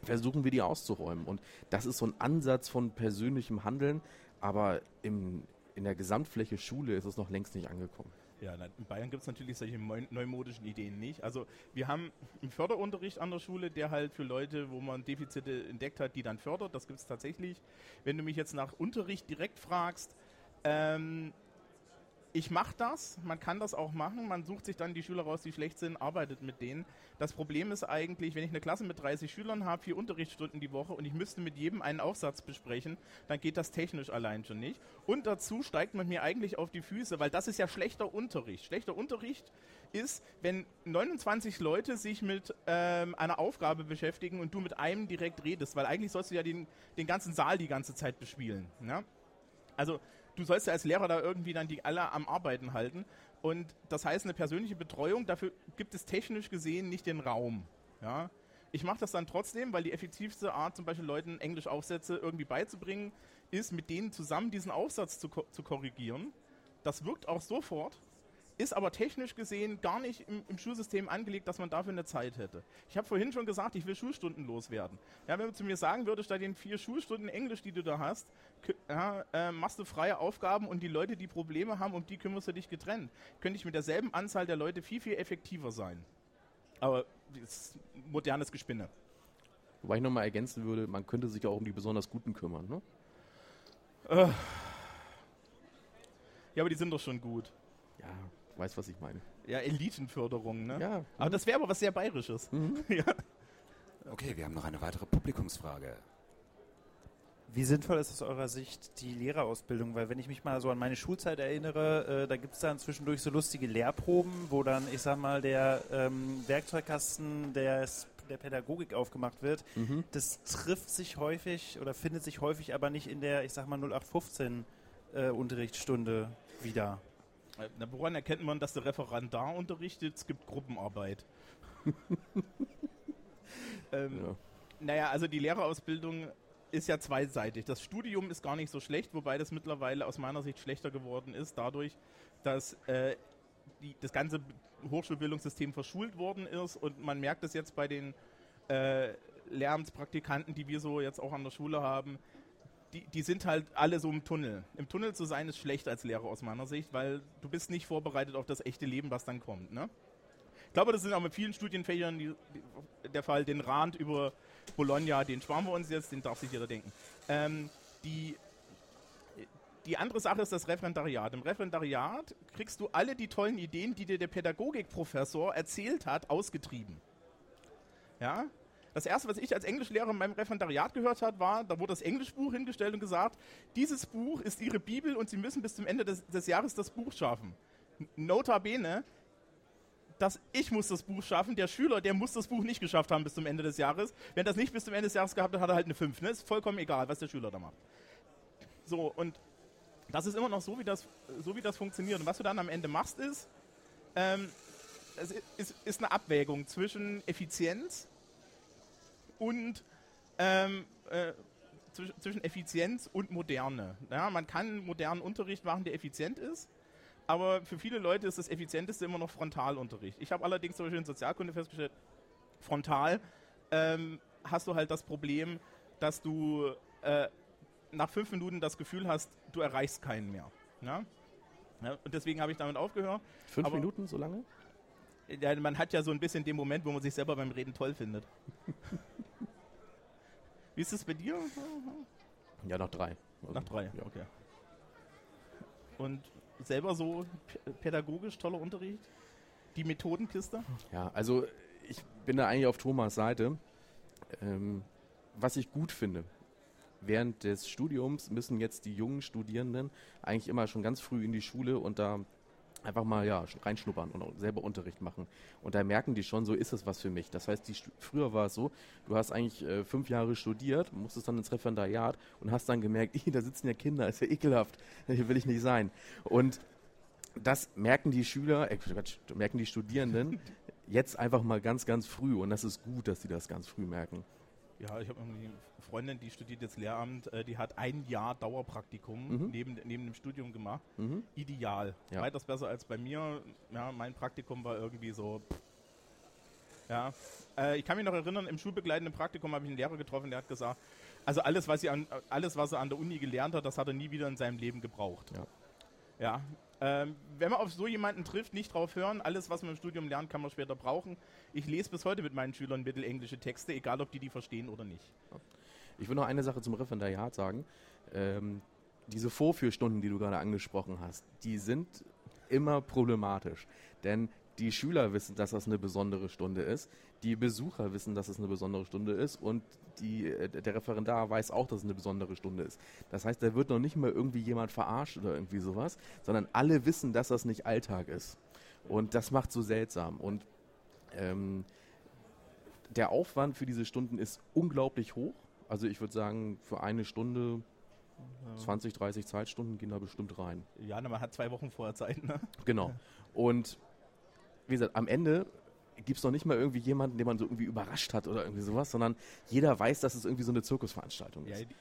versuchen wir die auszuräumen. Und das ist so ein Ansatz von persönlichem Handeln, aber im, in der Gesamtfläche Schule ist es noch längst nicht angekommen. Ja, in Bayern gibt es natürlich solche neumodischen Ideen nicht. Also wir haben einen Förderunterricht an der Schule, der halt für Leute, wo man Defizite entdeckt hat, die dann fördert. Das gibt es tatsächlich. Wenn du mich jetzt nach Unterricht direkt fragst, ähm, ich mache das, man kann das auch machen, man sucht sich dann die Schüler raus, die schlecht sind, arbeitet mit denen. Das Problem ist eigentlich, wenn ich eine Klasse mit 30 Schülern habe, vier Unterrichtsstunden die Woche und ich müsste mit jedem einen Aufsatz besprechen, dann geht das technisch allein schon nicht. Und dazu steigt man mir eigentlich auf die Füße, weil das ist ja schlechter Unterricht. Schlechter Unterricht ist, wenn 29 Leute sich mit ähm, einer Aufgabe beschäftigen und du mit einem direkt redest, weil eigentlich sollst du ja den, den ganzen Saal die ganze Zeit bespielen. Ne? Also du sollst ja als Lehrer da irgendwie dann die alle am Arbeiten halten. Und das heißt, eine persönliche Betreuung, dafür gibt es technisch gesehen nicht den Raum. Ja? Ich mache das dann trotzdem, weil die effektivste Art, zum Beispiel Leuten Englisch-Aufsätze irgendwie beizubringen, ist, mit denen zusammen diesen Aufsatz zu, zu korrigieren. Das wirkt auch sofort, ist aber technisch gesehen gar nicht im, im Schulsystem angelegt, dass man dafür eine Zeit hätte. Ich habe vorhin schon gesagt, ich will Schulstunden loswerden. Ja, wenn du zu mir sagen würdest, statt den vier Schulstunden Englisch, die du da hast, ja, äh, machst du freie Aufgaben und die Leute, die Probleme haben, um die kümmerst du dich getrennt, könnte ich mit derselben Anzahl der Leute viel, viel effektiver sein. Aber das ist modernes Gespinne. Wobei ich nochmal ergänzen würde, man könnte sich auch um die besonders Guten kümmern. Ne? Ja, aber die sind doch schon gut. Ja, weiß, was ich meine. Ja, Elitenförderung, ne? Ja. Aber das wäre aber was sehr Bayerisches. Ja. Okay, wir haben noch eine weitere Publikumsfrage. Wie sinnvoll ist aus eurer Sicht die Lehrerausbildung? Weil wenn ich mich mal so an meine Schulzeit erinnere, äh, da gibt es dann zwischendurch so lustige Lehrproben, wo dann, ich sag mal, der ähm, Werkzeugkasten des, der Pädagogik aufgemacht wird. Mhm. Das trifft sich häufig oder findet sich häufig aber nicht in der, ich sag mal, 0815 äh, Unterrichtsstunde wieder. Na, woran erkennt man, dass der Referendar unterrichtet? Es gibt Gruppenarbeit. ähm, Ja. Naja, also die Lehrerausbildung ist ja zweiseitig. Das Studium ist gar nicht so schlecht, wobei das mittlerweile aus meiner Sicht schlechter geworden ist, dadurch, dass äh, die, das ganze Hochschulbildungssystem verschult worden ist und man merkt es jetzt bei den äh, Lehramtspraktikanten, die wir so jetzt auch an der Schule haben, die, die sind halt alle so im Tunnel. Im Tunnel zu sein ist schlecht als Lehrer aus meiner Sicht, weil du bist nicht vorbereitet auf das echte Leben, was dann kommt. Ne? Ich glaube, das sind auch mit vielen Studienfächern die, die, der Fall. Den Rand über Bologna, den sparen wir uns jetzt, den darf sich jeder denken. Ähm, die, die andere Sache ist das Referendariat. Im Referendariat kriegst du alle die tollen Ideen, die dir der Pädagogikprofessor erzählt hat, ausgetrieben. Ja? Das erste, was ich als Englischlehrer in meinem Referendariat gehört habe, war, da wurde das Englischbuch hingestellt und gesagt, dieses Buch ist Ihre Bibel und Sie müssen bis zum Ende des, des Jahres das Buch schaffen. Notabene, dass ich muss das Buch schaffen, der Schüler, der muss das Buch nicht geschafft haben bis zum Ende des Jahres. Wenn das nicht bis zum Ende des Jahres gehabt hat, hat er halt eine 5. Ne? Ist vollkommen egal, was der Schüler da macht. So, und das ist immer noch so, wie das, so wie das funktioniert. Und was du dann am Ende machst, ist, ähm, es ist, ist eine Abwägung zwischen Effizienz und ähm, äh, zwischen, Effizienz und Moderne. Ja, man kann modernen Unterricht machen, der effizient ist, aber für viele Leute ist das Effizienteste immer noch Frontalunterricht. Ich habe allerdings zum Beispiel in Sozialkunde festgestellt, frontal ähm, hast du halt das Problem, dass du äh, nach fünf Minuten das Gefühl hast, du erreichst keinen mehr. Ja? Ja, und deswegen habe ich damit aufgehört. Fünf Aber- Minuten, so lange? Ja, man hat ja so ein bisschen den Moment, wo man sich selber beim Reden toll findet. Wie ist es bei dir? Ja, nach drei. Also, Nach drei, Ja. okay. Und selber so pädagogisch toller Unterricht? Die Methodenkiste? Ja, also ich bin da eigentlich auf Thomas Seite. Ähm, was ich gut finde, während des Studiums müssen jetzt die jungen Studierenden eigentlich immer schon ganz früh in die Schule und da einfach mal ja reinschnuppern und selber Unterricht machen. Und da merken die schon, so ist es was für mich. Das heißt, die, früher war es so, du hast eigentlich äh, fünf Jahre studiert, musstest dann ins Referendariat und hast dann gemerkt, "Ih, da sitzen ja Kinder, ist ja ekelhaft, hier will ich nicht sein. Und das merken die Schüler, äh, merken die Studierenden jetzt einfach mal ganz, ganz früh. Und das ist gut, dass sie das ganz früh merken. Ja, ich habe irgendwie eine Freundin, die studiert jetzt Lehramt, äh, die hat ein Jahr Dauerpraktikum Mhm. neben, neben dem Studium gemacht. Mhm. Ideal. Ja. Weitaus besser als bei mir. Ja, mein Praktikum war irgendwie so. Ja, äh, ich kann mich noch erinnern, im schulbegleitenden Praktikum habe ich einen Lehrer getroffen, der hat gesagt, also alles, was, sie an, alles, was er an der Uni gelernt hat, das hat er nie wieder in seinem Leben gebraucht. Ja. Ja. Ähm, wenn man auf so jemanden trifft, nicht drauf hören, alles, was man im Studium lernt, kann man später brauchen. Ich lese bis heute mit meinen Schülern mittelenglische Texte, egal ob die die verstehen oder nicht. Ich will noch eine Sache zum Referendariat sagen. Ähm, diese Vorführstunden, die du gerade angesprochen hast, die sind immer problematisch. Denn die Schüler wissen, dass das eine besondere Stunde ist. Die Besucher wissen, dass es eine besondere Stunde ist. Und die, äh, der Referendar weiß auch, dass es eine besondere Stunde ist. Das heißt, da wird noch nicht mal irgendwie jemand verarscht oder irgendwie sowas, sondern alle wissen, dass das nicht Alltag ist. Und das macht so seltsam. Und ähm, der Aufwand für diese Stunden ist unglaublich hoch. Also ich würde sagen, für eine Stunde 20, 30 Zeitstunden gehen da bestimmt rein. Ja, man hat zwei Wochen vorher Zeit, ne? Genau. Und wie gesagt, am Ende gibt es noch nicht mal irgendwie jemanden, den man so irgendwie überrascht hat oder irgendwie sowas, sondern jeder weiß, dass es irgendwie so eine Zirkusveranstaltung Ja, ist. die,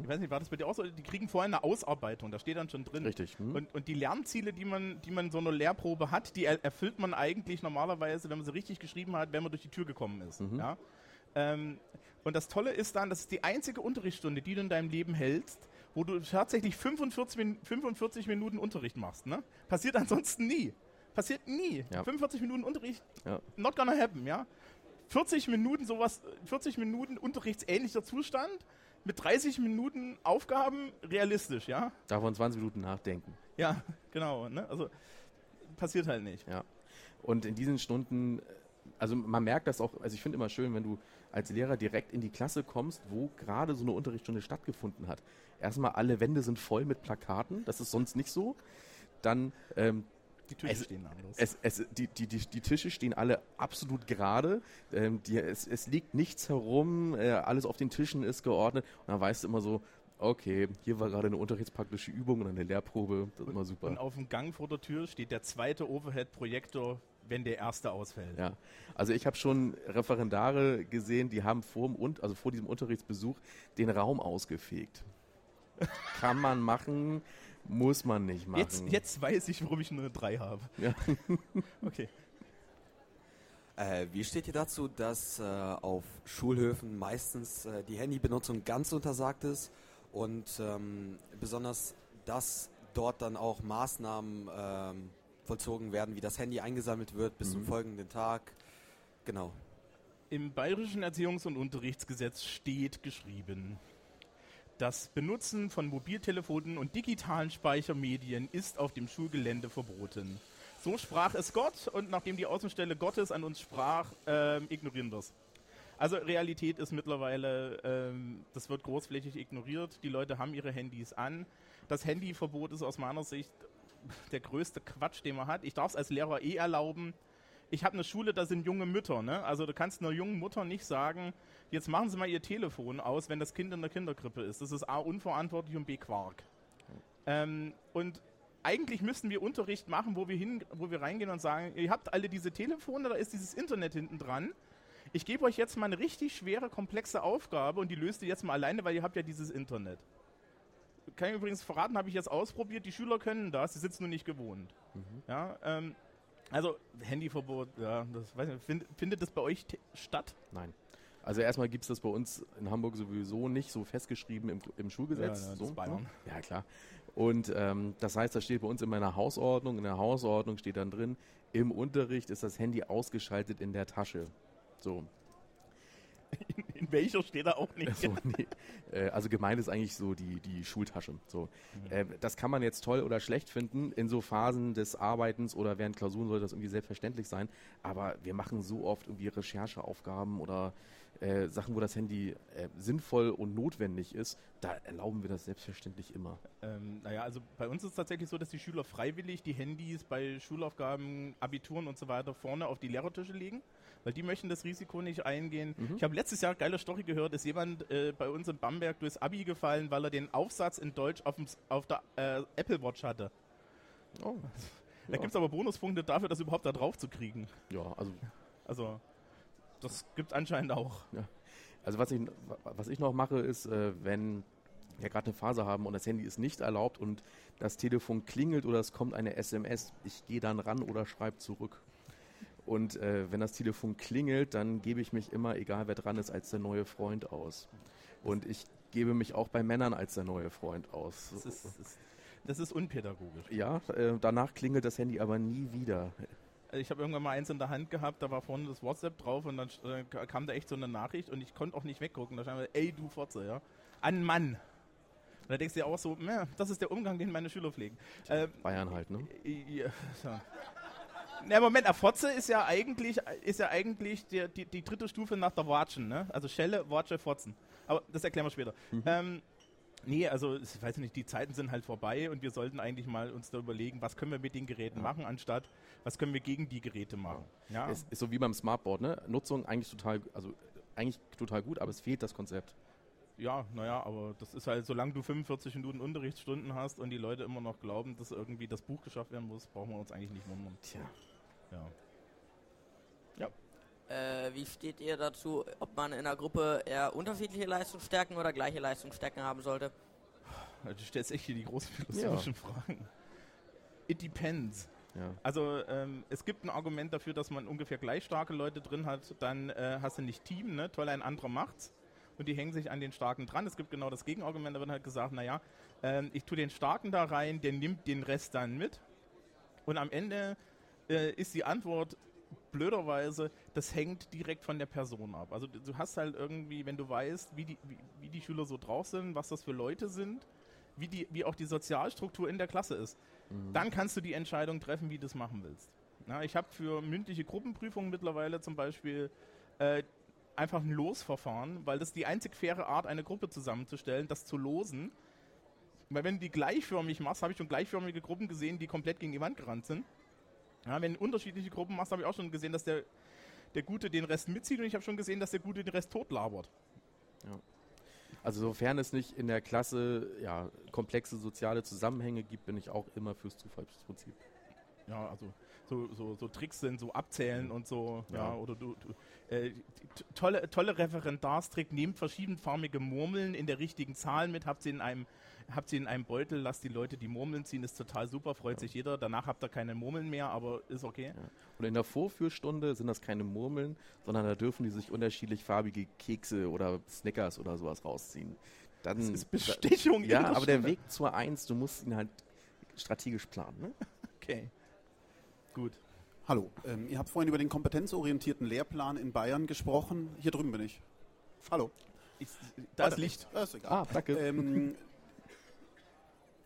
ich weiß nicht, war das bei dir auch so? Die kriegen vorher eine Ausarbeitung, da steht dann schon drin. Richtig. Hm? Und, und die Lernziele, die man, die man so einer Lehrprobe hat, die er, erfüllt man eigentlich normalerweise, wenn man sie richtig geschrieben hat, wenn man durch die Tür gekommen ist. Mhm. Ja? Ähm, und das Tolle ist dann, das ist die einzige Unterrichtsstunde, die du in deinem Leben hältst, wo du tatsächlich 45, Min 45 Minuten Unterricht machst. Ne? Passiert ansonsten nie. Passiert nie. Ja. 45 Minuten Unterricht, Ja. not gonna happen, ja. 40 Minuten sowas, 40 Minuten unterrichtsähnlicher Zustand mit 30 Minuten Aufgaben realistisch, ja. Davon 20 Minuten nachdenken. Ja, genau. Ne? Also passiert halt nicht. Ja. Und in diesen Stunden, also man merkt das auch, also ich finde immer schön, wenn du als Lehrer direkt in die Klasse kommst, wo gerade so eine Unterrichtsstunde stattgefunden hat. Erstmal alle Wände sind voll mit Plakaten, das ist sonst nicht so. Dann ähm, Die Tische Es- stehen anders. Es, es, die, die, die, die Tische stehen alle absolut gerade. Ähm, die, es, es liegt nichts herum, äh, alles auf den Tischen ist geordnet. Und dann weißt du immer so, okay, hier war gerade eine unterrichtspraktische Übung und eine Lehrprobe. Das ist immer super. Und auf dem Gang vor der Tür steht der zweite Overhead-Projektor, wenn der erste ausfällt. Ja, also ich habe schon Referendare gesehen, die haben vor, dem, also vor diesem Unterrichtsbesuch den Raum ausgefegt. Kann man machen, muss man nicht machen. Jetzt, jetzt weiß ich, warum ich nur eine 3 habe. Ja. Okay. Äh, wie steht ihr dazu, dass äh, auf Schulhöfen meistens äh, die Handybenutzung ganz untersagt ist und ähm, besonders, dass dort dann auch Maßnahmen ähm, vollzogen werden, wie das Handy eingesammelt wird bis zum Mhm. folgenden Tag? Genau. Im Bayerischen Erziehungs- und Unterrichtsgesetz steht geschrieben, das Benutzen von Mobiltelefonen und digitalen Speichermedien ist auf dem Schulgelände verboten. So sprach es Gott und nachdem die Außenstelle Gottes an uns sprach, ähm, ignorieren wir es. Also Realität ist mittlerweile, ähm, das wird großflächig ignoriert. Die Leute haben ihre Handys an. Das Handyverbot ist aus meiner Sicht der größte Quatsch, den man hat. Ich darf es als Lehrer eh erlauben. Ich habe eine Schule, da sind junge Mütter. Ne? Also du kannst einer jungen Mutter nicht sagen, jetzt machen Sie mal Ihr Telefon aus, wenn das Kind in der Kinderkrippe ist. Das ist A, unverantwortlich und B, Quark. Ähm, und eigentlich müssten wir Unterricht machen, wo wir, hin, wo wir reingehen und sagen, ihr habt alle diese Telefone, da ist dieses Internet hinten dran. Ich gebe euch jetzt mal eine richtig schwere, komplexe Aufgabe und die löst ihr jetzt mal alleine, weil ihr habt ja dieses Internet. Kann ich übrigens verraten, habe ich jetzt ausprobiert, die Schüler können das, sie sitzen nur nicht gewohnt. Ja, ähm, also Handyverbot, ja, das weiß ich, find, findet das bei euch statt? Nein. Also erstmal gibt es das bei uns in Hamburg sowieso nicht so festgeschrieben im, im Schulgesetz. Ja, ja, das so, Bayern. ne? Ja, klar. Und ähm, das heißt, das steht bei uns in meiner Hausordnung. In der Hausordnung steht dann drin, im Unterricht ist das Handy ausgeschaltet in der Tasche. So. In welcher steht da auch nicht. So, nee. äh, also gemeint ist eigentlich so die, die Schultasche. So. Mhm. Äh, das kann man jetzt toll oder schlecht finden. In so Phasen des Arbeitens oder während Klausuren sollte das irgendwie selbstverständlich sein. Aber wir machen so oft irgendwie Rechercheaufgaben oder äh, Sachen, wo das Handy äh, sinnvoll und notwendig ist. Da erlauben wir das selbstverständlich immer. Ähm, naja, also bei uns ist es tatsächlich so, dass die Schüler freiwillig die Handys bei Schulaufgaben, Abituren und so weiter vorne auf die Lehrertische legen, weil die möchten das Risiko nicht eingehen. Mhm. Ich habe letztes Jahr geile Story gehört, ist jemand äh, bei uns in Bamberg durchs Abi gefallen, weil er den Aufsatz in Deutsch auf, auf der äh, Apple Watch hatte. Oh. Da gibt es aber Bonuspunkte dafür, das überhaupt da drauf zu kriegen. Ja, also Also, das gibt anscheinend auch. Ja. Also was ich, was ich noch mache, ist, äh, wenn wir gerade eine Phase haben und das Handy ist nicht erlaubt und das Telefon klingelt oder es kommt eine SMS, ich gehe dann ran oder schreibe zurück. Und äh, wenn das Telefon klingelt, dann gebe ich mich immer, egal wer dran ist, als der neue Freund aus. Und ich gebe mich auch bei Männern als der neue Freund aus. Das ist, das ist, das ist unpädagogisch. ja, äh, danach klingelt das Handy aber nie wieder. Ich habe irgendwann mal eins in der Hand gehabt, da war vorne das WhatsApp drauf und dann äh, kam da echt so eine Nachricht und ich konnte auch nicht weggucken. Da stand, ey du Fotze, ja. An Mann. Und da denkst du dir auch so, "Meh, das ist der Umgang, den meine Schüler pflegen. Äh, Bayern halt, ne? ja, so. Na, Moment, der Fotze ist ja eigentlich, ist ja eigentlich der, die, die dritte Stufe nach der Watschen, ne? Also Schelle, Watsche, Fotzen. Aber das erklären wir später. Ähm, nee, also ich weiß nicht, die Zeiten sind halt vorbei und wir sollten eigentlich mal uns da überlegen, was können wir mit den Geräten machen, anstatt was können wir gegen die Geräte machen. Ja, Es ist so wie beim Smartboard, ne? Nutzung eigentlich total, also eigentlich total gut, aber es fehlt das Konzept. ja naja, aber das ist halt, solange du 45 Minuten Unterrichtsstunden hast und die Leute immer noch glauben, dass irgendwie das Buch geschafft werden muss, brauchen wir uns eigentlich nicht wundern. Tja. Ja. Äh, wie steht ihr dazu, ob man in einer Gruppe eher unterschiedliche Leistungsstärken oder gleiche Leistungsstärken haben sollte? Du stellst echt hier die großen philosophischen Fragen. It depends. Ja. Also ähm, es gibt ein Argument dafür, dass man ungefähr gleich starke Leute drin hat, dann äh, hast du nicht Team, ne? Toll, ein anderer macht's. Und die hängen sich an den Starken dran. Es gibt genau das Gegenargument, da wird halt gesagt, naja, ähm, ich tue den Starken da rein, der nimmt den Rest dann mit. Und am Ende äh, ist die Antwort blöderweise, das hängt direkt von der Person ab. Also du hast halt irgendwie, wenn du weißt, wie die, wie, wie die Schüler so drauf sind, was das für Leute sind, wie, die, wie auch die Sozialstruktur in der Klasse ist, dann kannst du die Entscheidung treffen, wie du das machen willst. Na, ich habe für mündliche Gruppenprüfungen mittlerweile zum Beispiel äh, einfach ein Losverfahren, weil das die einzig faire Art, eine Gruppe zusammenzustellen, das zu losen. Weil wenn du die gleichförmig machst, habe ich schon gleichförmige Gruppen gesehen, die komplett gegen die Wand gerannt sind. Ja, wenn du unterschiedliche Gruppen machst, habe ich auch schon gesehen, dass der, der Gute den Rest mitzieht und ich habe schon gesehen, dass der Gute den Rest totlabert. Also sofern es nicht in der Klasse ja, komplexe soziale Zusammenhänge gibt, bin ich auch immer fürs Zufallsprinzip. Ja, also so, so, so Tricks sind, so abzählen und so, ja, Ja. oder du, du äh, tolle, tolle Referendarstrick, nehmt verschiedenfarbige Murmeln in der richtigen Zahl mit, habt sie in einem, habt sie in einem Beutel, lasst die Leute die Murmeln ziehen, ist total super, freut sich jeder. Danach habt ihr keine Murmeln mehr, aber ist okay. Und in der Vorführstunde sind das keine Murmeln, sondern da dürfen die sich unterschiedlich farbige Kekse oder Snickers oder sowas rausziehen. Dann, Das ist Bestechung in Ja, aber der. Weg zur Eins, du musst ihn halt strategisch planen. Ne? Okay. Gut. Hallo, ähm, ihr habt vorhin über den kompetenzorientierten Lehrplan in Bayern gesprochen. Hier drüben bin ich. Hallo. Ich, da ist Licht. Das ist egal. Ah, danke. Ähm,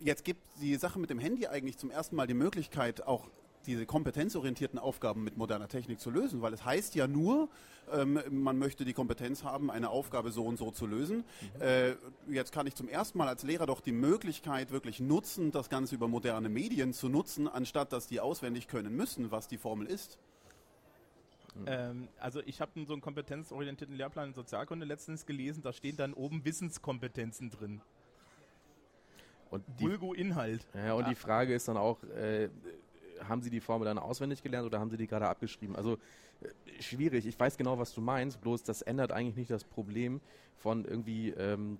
jetzt gibt die Sache mit dem Handy eigentlich zum ersten Mal die Möglichkeit, auch diese kompetenzorientierten Aufgaben mit moderner Technik zu lösen, weil es heißt ja nur, ähm, man möchte die Kompetenz haben, eine Aufgabe so und so zu lösen. Mhm. Äh, jetzt kann ich zum ersten Mal als Lehrer doch die Möglichkeit wirklich nutzen, das Ganze über moderne Medien zu nutzen, anstatt dass die auswendig können müssen, was die Formel ist. Mhm. Ähm, also ich habe so einen kompetenzorientierten Lehrplan in Sozialkunde letztens gelesen, da stehen dann oben Wissenskompetenzen drin. Und Vulgo-Inhalt. Ja, und ah. die Frage ist dann auch, äh, haben Sie die Formel dann auswendig gelernt oder haben Sie die gerade abgeschrieben? Also äh, schwierig. Ich weiß genau, was du meinst, bloß das ändert eigentlich nicht das Problem von irgendwie, ähm,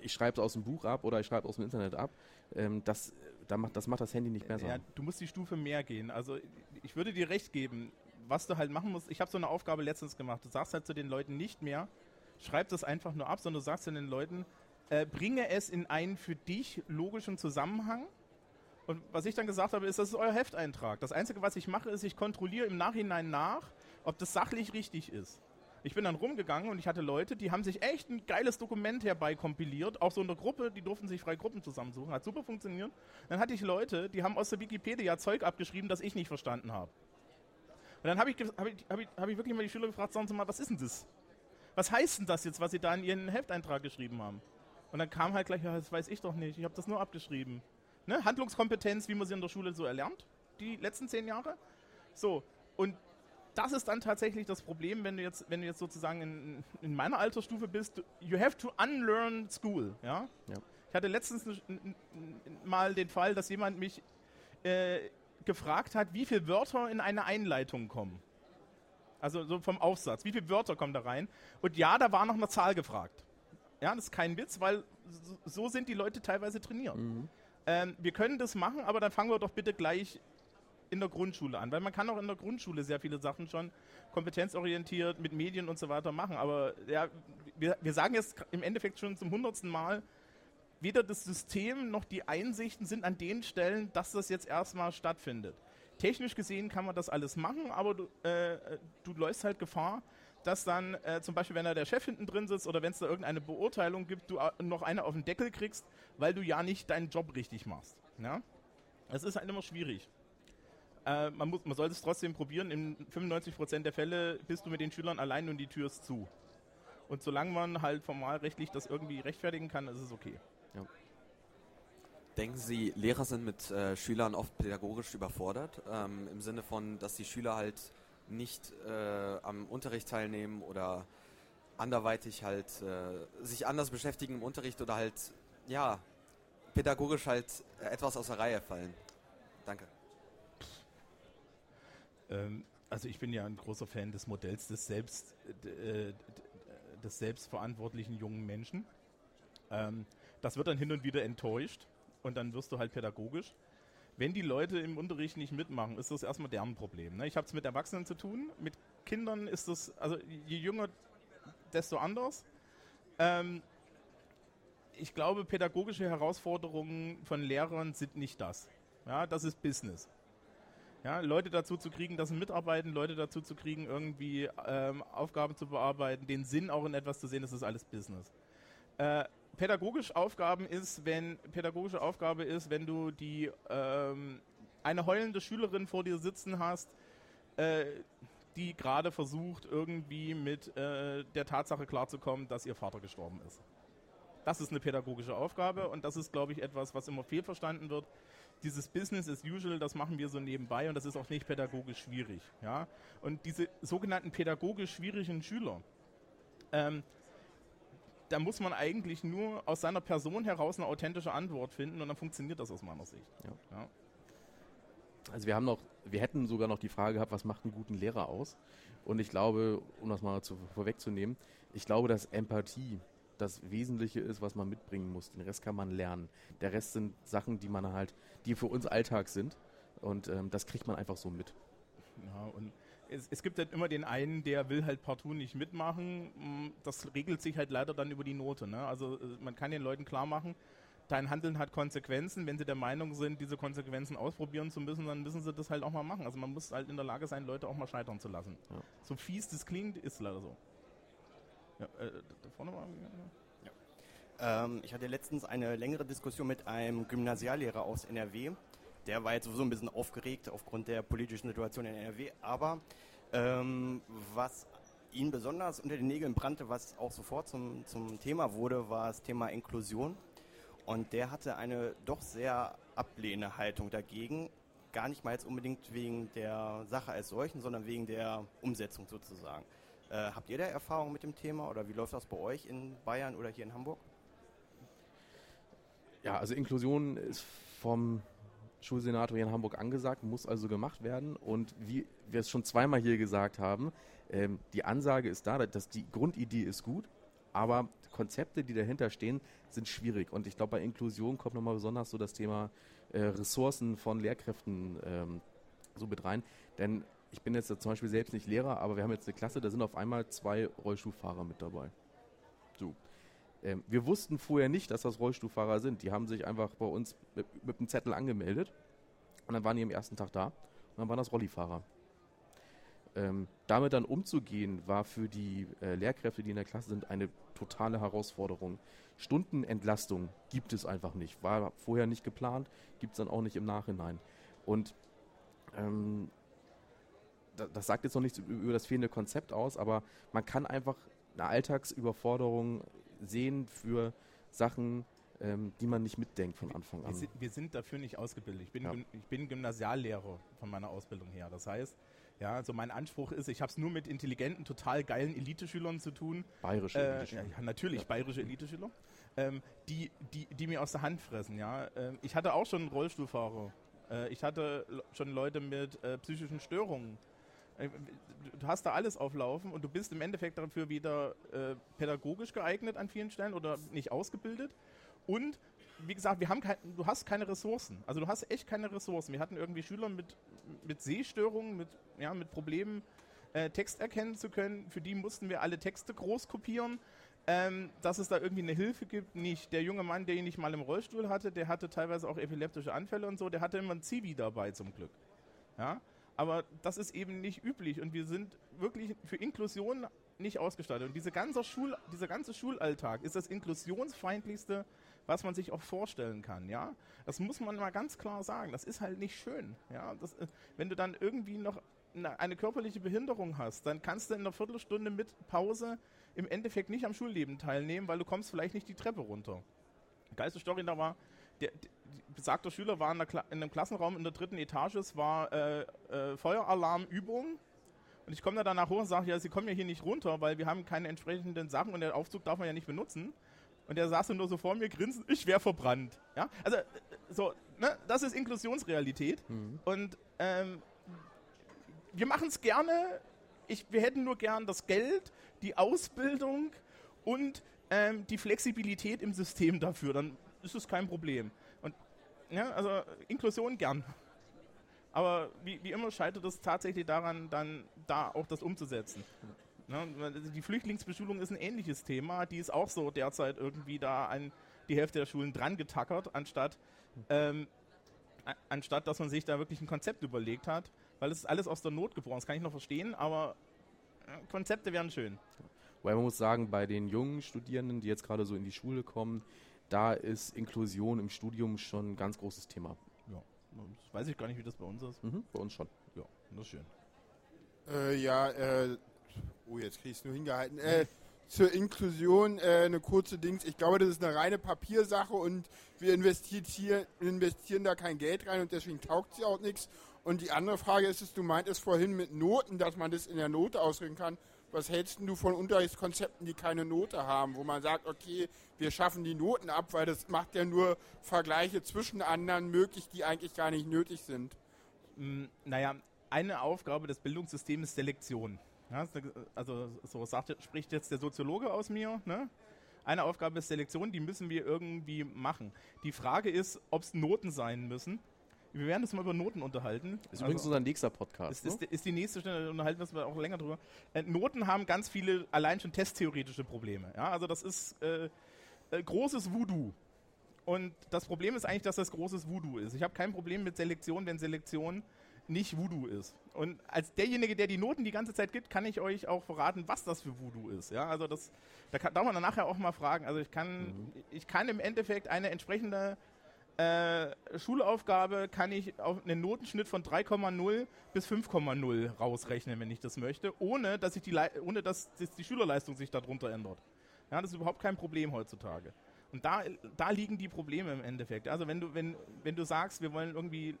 ich schreibe es aus dem Buch ab oder ich schreibe es aus dem Internet ab. Ähm, das, da macht, das macht das Handy nicht besser. Ja, du musst die Stufe mehr gehen. Also ich würde dir recht geben, was du halt machen musst. Ich habe so eine Aufgabe letztens gemacht. Du sagst halt zu den Leuten nicht mehr, schreib das einfach nur ab, sondern du sagst zu den Leuten, äh, bringe es in einen für dich logischen Zusammenhang. Und was ich dann gesagt habe, ist, das ist euer Hefteintrag. Das Einzige, was ich mache, ist, ich kontrolliere im Nachhinein nach, ob das sachlich richtig ist. Ich bin dann rumgegangen und ich hatte Leute, die haben sich echt ein geiles Dokument herbei-kompiliert, auch so in der Gruppe, die durften sich freie Gruppen zusammensuchen, hat super funktioniert. Dann hatte ich Leute, die haben aus der Wikipedia Zeug abgeschrieben, das ich nicht verstanden habe. Und dann habe ich, hab ich, hab ich, hab ich wirklich mal die Schüler gefragt, sagen Sie mal, was ist denn das? Was heißt denn das jetzt, was Sie da in Ihren Hefteintrag geschrieben haben? Und dann kam halt gleich, ja, das weiß ich doch nicht, ich habe das nur abgeschrieben. Ne? Handlungskompetenz, wie man sie in der Schule so erlernt, die letzten zehn Jahre. So, und das ist dann tatsächlich das Problem, wenn du jetzt, wenn du jetzt sozusagen in, in meiner Altersstufe bist. You have to unlearn school. Ja? ja. Ich hatte letztens mal den Fall, dass jemand mich äh, gefragt hat, wie viele Wörter in eine Einleitung kommen. Also so vom Aufsatz. Wie viele Wörter kommen da rein? Und ja, da war noch eine Zahl gefragt. Ja, das ist kein Witz, weil so sind die Leute teilweise trainiert. Mhm. Ähm, wir können das machen, aber dann fangen wir doch bitte gleich in der Grundschule an, weil man kann auch in der Grundschule sehr viele Sachen schon kompetenzorientiert mit Medien und so weiter machen. Aber ja, wir, wir sagen jetzt im Endeffekt schon zum hundertsten Mal, weder das System noch die Einsichten sind an den Stellen, dass das jetzt erstmal stattfindet. Technisch gesehen kann man das alles machen, aber du, äh, du läufst halt Gefahr, dass dann äh, zum Beispiel, wenn da der Chef hinten drin sitzt oder wenn es da irgendeine Beurteilung gibt, du noch eine auf den Deckel kriegst, weil du ja nicht deinen Job richtig machst. Ja? Das ist halt immer schwierig. Äh, man, muss, man sollte es trotzdem probieren. In 95% der Fälle bist du mit den Schülern allein und die Tür ist zu. Und solange man halt formalrechtlich das irgendwie rechtfertigen kann, ist es okay. Ja. Denken Sie, Lehrer sind mit äh, Schülern oft pädagogisch überfordert? Ähm, Im Sinne von, dass die Schüler halt nicht äh, am Unterricht teilnehmen oder anderweitig halt äh, sich anders beschäftigen im Unterricht oder halt, ja, pädagogisch halt etwas aus der Reihe fallen. Danke. Ähm, also ich bin ja ein großer Fan des Modells des selbst äh, des selbstverantwortlichen jungen Menschen. Ähm, das wird dann hin und wieder enttäuscht und dann wirst du halt pädagogisch wenn die Leute im Unterricht nicht mitmachen, ist das erstmal deren Problem. Ne? Ich habe es mit Erwachsenen zu tun, mit Kindern ist das, also je jünger, desto anders. Ähm, ich glaube, pädagogische Herausforderungen von Lehrern sind nicht das. Ja, das ist Business. Ja, Leute dazu zu kriegen, dass sie mitarbeiten, Leute dazu zu kriegen, irgendwie ähm, Aufgaben zu bearbeiten, den Sinn auch in etwas zu sehen, das ist alles Business. Äh, pädagogische Aufgaben ist, wenn pädagogische Aufgabe ist, wenn du die ähm, eine heulende Schülerin vor dir sitzen hast, äh, die gerade versucht, irgendwie mit äh, der Tatsache klarzukommen, dass ihr Vater gestorben ist. Das ist eine pädagogische Aufgabe und das ist, glaube ich, etwas, was immer fehlverstanden wird. Dieses Business as usual, das machen wir so nebenbei und das ist auch nicht pädagogisch schwierig. Ja? Und diese sogenannten pädagogisch schwierigen Schüler, ähm, da muss man eigentlich nur aus seiner Person heraus eine authentische Antwort finden und dann funktioniert das aus meiner Sicht. Ja. Ja. Also wir haben noch, wir hätten sogar noch die Frage gehabt, was macht einen guten Lehrer aus? Und ich glaube, um das mal zu, vorwegzunehmen, ich glaube, dass Empathie das Wesentliche ist, was man mitbringen muss. Den Rest kann man lernen. Der Rest sind Sachen, die man halt, die für uns Alltag sind. Und ähm, das kriegt man einfach so mit. Ja, und es, es, gibt halt immer den einen, der will halt partout nicht mitmachen. Mm, das regelt sich halt leider dann über die Note. Ne? Also äh, man kann den Leuten klar machen, dein Handeln hat Konsequenzen. Wenn sie der Meinung sind, diese Konsequenzen ausprobieren zu müssen, dann müssen sie das halt auch mal machen. Also man muss halt in der Lage sein, Leute auch mal scheitern zu lassen. Ja. So fies das klingt, ist leider so. Ja, äh, da vorne. Ja. Ähm, ich hatte letztens eine längere Diskussion mit einem Gymnasiallehrer aus NRW, der war jetzt sowieso ein bisschen aufgeregt aufgrund der politischen Situation in NRW. Aber ähm, was ihn besonders unter den Nägeln brannte, was auch sofort zum, zum Thema wurde, war das Thema Inklusion. Und der hatte eine doch sehr ablehnende Haltung dagegen. Gar nicht mal jetzt unbedingt wegen der Sache als solchen, sondern wegen der Umsetzung sozusagen. Äh, habt ihr da Erfahrung mit dem Thema oder wie läuft das bei euch in Bayern oder hier in Hamburg? Ja, also Inklusion ist vom Schulsenator hier in Hamburg angesagt, muss also gemacht werden. Und wie wir es schon zweimal hier gesagt haben, ähm, die Ansage ist da, dass die Grundidee ist gut, aber Konzepte, die dahinter stehen, sind schwierig. Und ich glaube, bei Inklusion kommt nochmal besonders so das Thema äh, Ressourcen von Lehrkräften ähm, so mit rein. Denn ich bin jetzt zum Beispiel selbst nicht Lehrer, aber wir haben jetzt eine Klasse, da sind auf einmal zwei Rollstuhlfahrer mit dabei. So. Ähm, wir wussten vorher nicht, dass das Rollstuhlfahrer sind. Die haben sich einfach bei uns mit, mit einem Zettel angemeldet und dann waren die am ersten Tag da und dann waren das Rollifahrer. Ähm, damit dann umzugehen, war für die äh, Lehrkräfte, die in der Klasse sind, eine totale Herausforderung. Stundenentlastung gibt es einfach nicht. War vorher nicht geplant, gibt es dann auch nicht im Nachhinein. Und ähm, das, das sagt jetzt noch nichts über das fehlende Konzept aus, aber man kann einfach eine Alltagsüberforderung sehen für Sachen, ähm, die man nicht mitdenkt von Anfang an. Wir sind, wir sind dafür nicht ausgebildet. Ich bin, Ja. Ich bin Gymnasiallehrer von meiner Ausbildung her. Das heißt, ja, also mein Anspruch ist, ich habe es nur mit intelligenten, total geilen Eliteschülern zu tun. Bayerische äh, Eliteschüler. Ja, ja, natürlich, bayerische Eliteschüler. Ähm, die, die, die mir aus der Hand fressen, ja. Ähm, ich hatte auch schon Rollstuhlfahrer. Äh, ich hatte schon Leute mit äh, psychischen Störungen. Äh, Du hast da alles auflaufen und du bist im Endeffekt dafür weder äh, pädagogisch geeignet an vielen Stellen oder nicht ausgebildet. Und wie gesagt, wir haben kein, du hast keine Ressourcen. Also du hast echt keine Ressourcen. Wir hatten irgendwie Schüler mit, mit Sehstörungen, mit, ja, mit Problemen, äh, Text erkennen zu können. Für die mussten wir alle Texte groß kopieren. Ähm, dass es da irgendwie eine Hilfe gibt, nicht. Der junge Mann, den ich mal im Rollstuhl hatte, der hatte teilweise auch epileptische Anfälle und so, der hatte immer ein Zivi dabei zum Glück. Ja? Aber das ist eben nicht üblich und wir sind wirklich für Inklusion nicht ausgestattet. Und diese ganze Schul, dieser ganze Schulalltag ist das inklusionsfeindlichste, was man sich auch vorstellen kann. Ja, das muss man mal ganz klar sagen. Das ist halt nicht schön. Ja, das, äh, wenn du dann irgendwie noch eine, körperliche Behinderung hast, dann kannst du in einer Viertelstunde mit Pause im Endeffekt nicht am Schulleben teilnehmen, weil du kommst vielleicht nicht die Treppe runter. Geilste Story da war, der, der besagter Schüler war in, der in einem Klassenraum in der dritten Etage, es war äh, äh, Feueralarmübung. Und ich komme da danach hoch und sage, ja, Sie kommen ja hier nicht runter, weil wir haben keine entsprechenden Sachen und der Aufzug darf man ja nicht benutzen. Und der saß dann nur so vor mir, grinsen, ich wäre verbrannt. Ja, also äh, so, ne, das ist Inklusionsrealität. Und ähm, wir machen es gerne. Ich, wir hätten nur gern das Geld, die Ausbildung und ähm, die Flexibilität im System dafür. Dann ist es kein Problem. Und ja, also Inklusion gern. Aber wie, wie immer scheitert es tatsächlich daran, dann da auch das umzusetzen. Ne, weil die Flüchtlingsbeschulung ist ein ähnliches Thema. Die ist auch so derzeit irgendwie da an die Hälfte der Schulen dran getackert, anstatt, ähm, anstatt dass man sich da wirklich ein Konzept überlegt hat. Weil es ist alles aus der Not geboren. Das kann ich noch verstehen, aber Konzepte wären schön. Weil man muss sagen, bei den jungen Studierenden, die jetzt gerade so in die Schule kommen, da ist Inklusion im Studium schon ein ganz großes Thema. Ja, das weiß ich gar nicht, wie das bei uns ist. Mhm, bei uns schon. Ja, das ist schön. Äh, ja, äh, oh, jetzt krieg ich es nur hingehalten. Äh, zur Inklusion äh, eine kurze Dings. Ich glaube, das ist eine reine Papiersache und wir investieren, hier, investieren da kein Geld rein und deswegen taugt sie auch nichts. Und die andere Frage ist, es, du meintest vorhin mit Noten, dass man das in der Note ausdrücken kann. Was hältst du von Unterrichtskonzepten, die keine Note haben, wo man sagt, okay, wir schaffen die Noten ab, weil das macht ja nur Vergleiche zwischen anderen möglich, die eigentlich gar nicht nötig sind? Mm, naja, eine Aufgabe des Bildungssystems ist Selektion. Also so sagt, spricht jetzt der Soziologe aus mir. Ne? Eine Aufgabe ist Selektion, die müssen wir irgendwie machen. Die Frage ist, ob es Noten sein müssen. Wir werden uns mal über Noten unterhalten. Das ist übrigens unser nächster Podcast. Ist, ist, ne? ist die nächste Stelle, da unterhalten wir uns mal auch länger drüber. Äh, Noten haben ganz viele allein schon testtheoretische Probleme. Ja? Also das ist äh, äh, großes Voodoo. Und das Problem ist eigentlich, dass das großes Voodoo ist. Ich habe kein Problem mit Selektion, wenn Selektion nicht Voodoo ist. Und als derjenige, der die Noten die ganze Zeit gibt, kann ich euch auch verraten, was das für Voodoo ist. Ja, also das, da kann, darf man dann nachher auch mal fragen. Also ich kann, ich kann im Endeffekt eine entsprechende äh, Schulaufgabe kann ich auf einen Notenschnitt von 3,0 bis 5,0 rausrechnen, wenn ich das möchte, ohne dass, ich die, Lei- ohne dass die Schülerleistung sich darunter ändert. Ja, das ist überhaupt kein Problem heutzutage. Und da, da liegen die Probleme im Endeffekt. Also wenn du, wenn, wenn du sagst, wir wollen irgendwie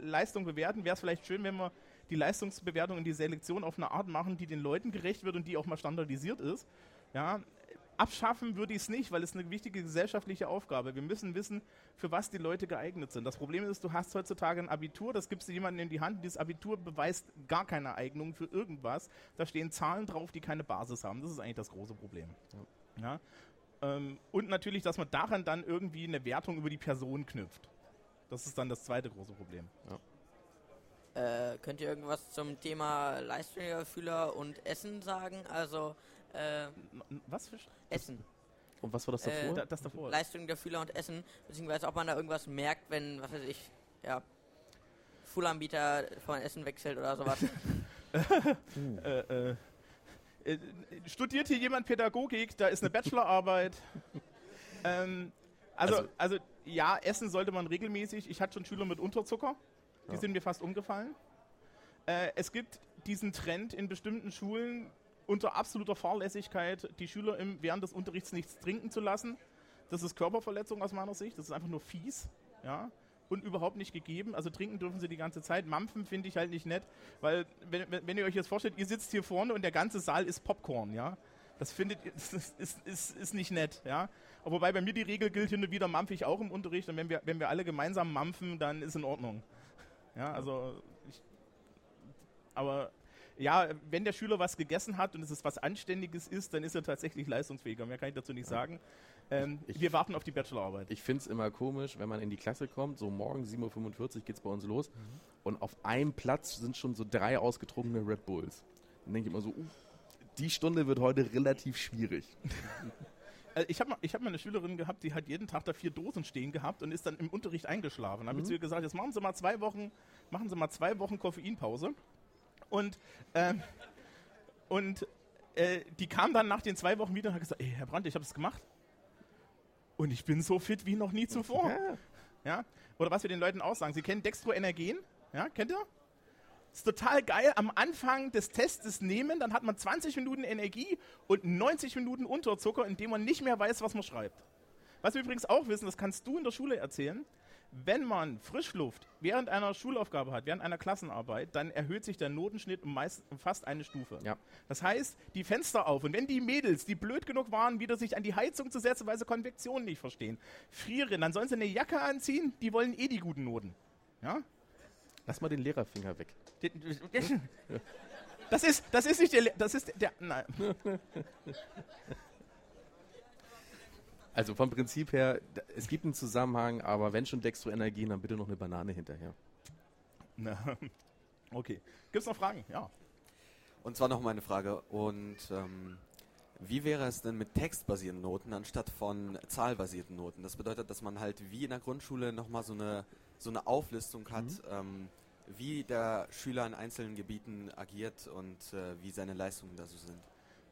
Leistung bewerten, wäre es vielleicht schön, wenn wir die Leistungsbewertung und die Selektion auf eine Art machen, die den Leuten gerecht wird und die auch mal standardisiert ist. Ja, abschaffen würde ich es nicht, weil es eine wichtige gesellschaftliche Aufgabe. Wir müssen wissen, für was die Leute geeignet sind. Das Problem ist, du hast heutzutage ein Abitur, das gibst du jemandem in die Hand, dieses Abitur beweist gar keine Eignung für irgendwas. Da stehen Zahlen drauf, die keine Basis haben. Das ist eigentlich das große Problem. Ja. Ähm, und natürlich, dass man daran dann irgendwie eine Wertung über die Person knüpft. Das ist dann das zweite große Problem. Äh, könnt ihr irgendwas zum Thema Leistungsschüler und Essen sagen? Also, äh, was für Essen. Und was war das davor? Äh, Da- das davor. Leistung der Fühler und Essen, beziehungsweise ob man da irgendwas merkt, wenn, was weiß ich, ja, Schoolanbieter von Essen wechselt oder sowas. äh, äh, äh, studiert hier jemand Pädagogik? Da ist eine Bachelorarbeit. ähm, also, also, Also- ja, essen sollte man regelmäßig. Ich hatte schon Schüler mit Unterzucker. Die Ja. sind mir fast umgefallen. Äh, es gibt diesen Trend in bestimmten Schulen unter absoluter Fahrlässigkeit, die Schüler im, während des Unterrichts nichts trinken zu lassen. Das ist Körperverletzung aus meiner Sicht. Das ist einfach nur fies. Ja. Und überhaupt nicht gegeben. Also trinken dürfen sie die ganze Zeit. Mampfen finde ich halt nicht nett, weil wenn, wenn, ihr euch jetzt vorstellt, ihr sitzt hier vorne und der ganze Saal ist Popcorn, ja. Das findet das ist, ist, ist nicht nett, ja. Aber wobei bei mir die Regel gilt, hin und wieder mampfe ich auch im Unterricht und wenn wir, wenn wir alle gemeinsam mampfen, dann ist in Ordnung. Ja, also ich, aber ja, wenn der Schüler was gegessen hat und es ist was Anständiges ist, dann ist er tatsächlich leistungsfähiger. Mehr kann ich dazu nicht sagen. Ähm, wir warten auf die Bachelorarbeit. Ich finde es immer komisch, wenn man in die Klasse kommt, so morgen 7.45 Uhr geht es bei uns los und auf einem Platz sind schon so drei ausgetrunkene Red Bulls. Dann denke ich immer so, uh, die Stunde wird heute relativ schwierig. Äh, Ich habe mal, ich hab mal eine Schülerin gehabt, die hat jeden Tag da vier Dosen stehen gehabt und ist dann im Unterricht eingeschlafen. Da habe ich Mhm. zu ihr gesagt, jetzt machen Sie mal zwei Wochen, machen Sie mal zwei Wochen Koffeinpause. Und, ähm, und äh, die kam dann nach den zwei Wochen wieder und hat gesagt, ey, Herr Brandt, ich habe es gemacht. Und ich bin so fit wie noch nie zuvor. Ja. Oder was wir den Leuten auch sagen, sie kennen Dextroenergen, ja, kennt ihr? Ist total geil. Am Anfang des Tests nehmen, dann hat man 20 Minuten Energie und 90 Minuten Unterzucker, indem man nicht mehr weiß, was man schreibt. Was wir übrigens auch wissen, das kannst du in der Schule erzählen, wenn man Frischluft während einer Schulaufgabe hat, während einer Klassenarbeit, dann erhöht sich der Notenschnitt um, meist, um fast eine Stufe. Ja. Das heißt, die Fenster auf. Und wenn die Mädels, die blöd genug waren, wieder sich an die Heizung zu setzen, weil sie Konvektion nicht verstehen, frieren, dann sollen sie eine Jacke anziehen, die wollen eh die guten Noten. Ja? Lass mal den Lehrerfinger weg. Das ist, das ist nicht der, Le- das ist der, nein. Also vom Prinzip her, es gibt einen Zusammenhang, aber wenn schon Dextroenergien, dann bitte noch eine Banane hinterher. Na, Okay. Gibt es noch Fragen? Ja. Und zwar noch mal eine Frage. Und ähm, wie wäre es denn mit textbasierten Noten anstatt von zahlbasierten Noten? Das bedeutet, dass man halt wie in der Grundschule nochmal so eine, so eine Auflistung hat, ähm, wie der Schüler in einzelnen Gebieten agiert und äh, wie seine Leistungen da so sind.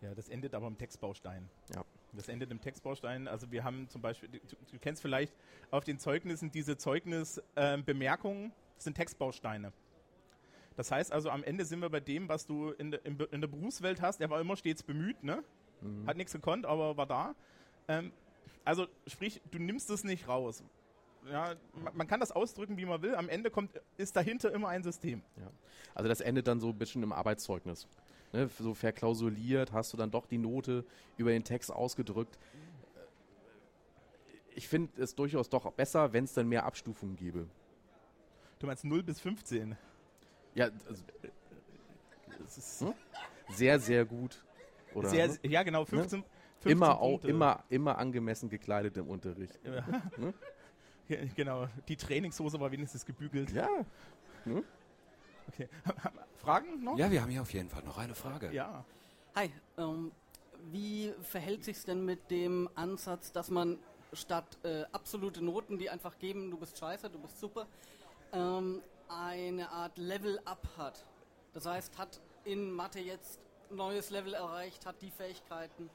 Ja, das endet aber im Textbaustein. Ja. Das endet im Textbaustein. Also wir haben zum Beispiel, du, du kennst vielleicht auf den Zeugnissen diese Zeugnisbemerkungen, das sind Textbausteine. Das heißt also, am Ende sind wir bei dem, was du in, der- in, in der Berufswelt hast. Er war immer stets bemüht, ne? Mhm. Hat nichts gekonnt, aber war da. Ähm, also sprich, du nimmst es nicht raus. Ja, man, man kann das ausdrücken, wie man will. Am Ende kommt, ist dahinter immer ein System. Ja. Also das endet dann so ein bisschen im Arbeitszeugnis. Ne, so verklausuliert hast du dann doch die Note über den Text ausgedrückt. Ich finde es durchaus doch besser, wenn es dann mehr Abstufungen gäbe. Du meinst 0 bis 15? Ja, also, Das ist hm? sehr, sehr gut. Oder, Sehr- ne? ja, genau, 15 Ne? 15 immer, auch, immer, immer angemessen gekleidet im Unterricht. Ne? Ja, genau, die Trainingshose war wenigstens gebügelt. Ja. Hm? Okay. Fragen noch? Ja, wir haben hier auf jeden Fall noch eine Frage. Ja. Hi, ähm, wie verhält sich denn mit dem Ansatz, dass man statt äh, absolute Noten, die einfach geben, du bist scheiße, du bist super, ähm, eine Art Level-Up hat? Das heißt, hat in Mathe jetzt ein neues Level erreicht, hat die Fähigkeiten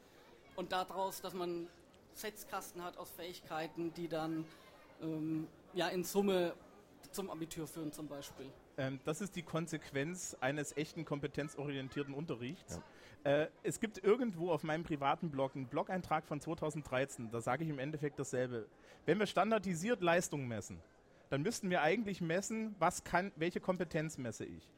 und daraus, dass man Setzkasten hat aus Fähigkeiten, die dann ähm, ja, in Summe zum Abitur führen zum Beispiel? Ähm, das ist die Konsequenz eines echten kompetenzorientierten Unterrichts. Äh, es gibt irgendwo auf meinem privaten Blog einen Blog-Eintrag von 2013, da sage ich im Endeffekt dasselbe. Wenn wir standardisiert Leistungen messen, dann müssten wir eigentlich messen, was kann, welche Kompetenz messe ich.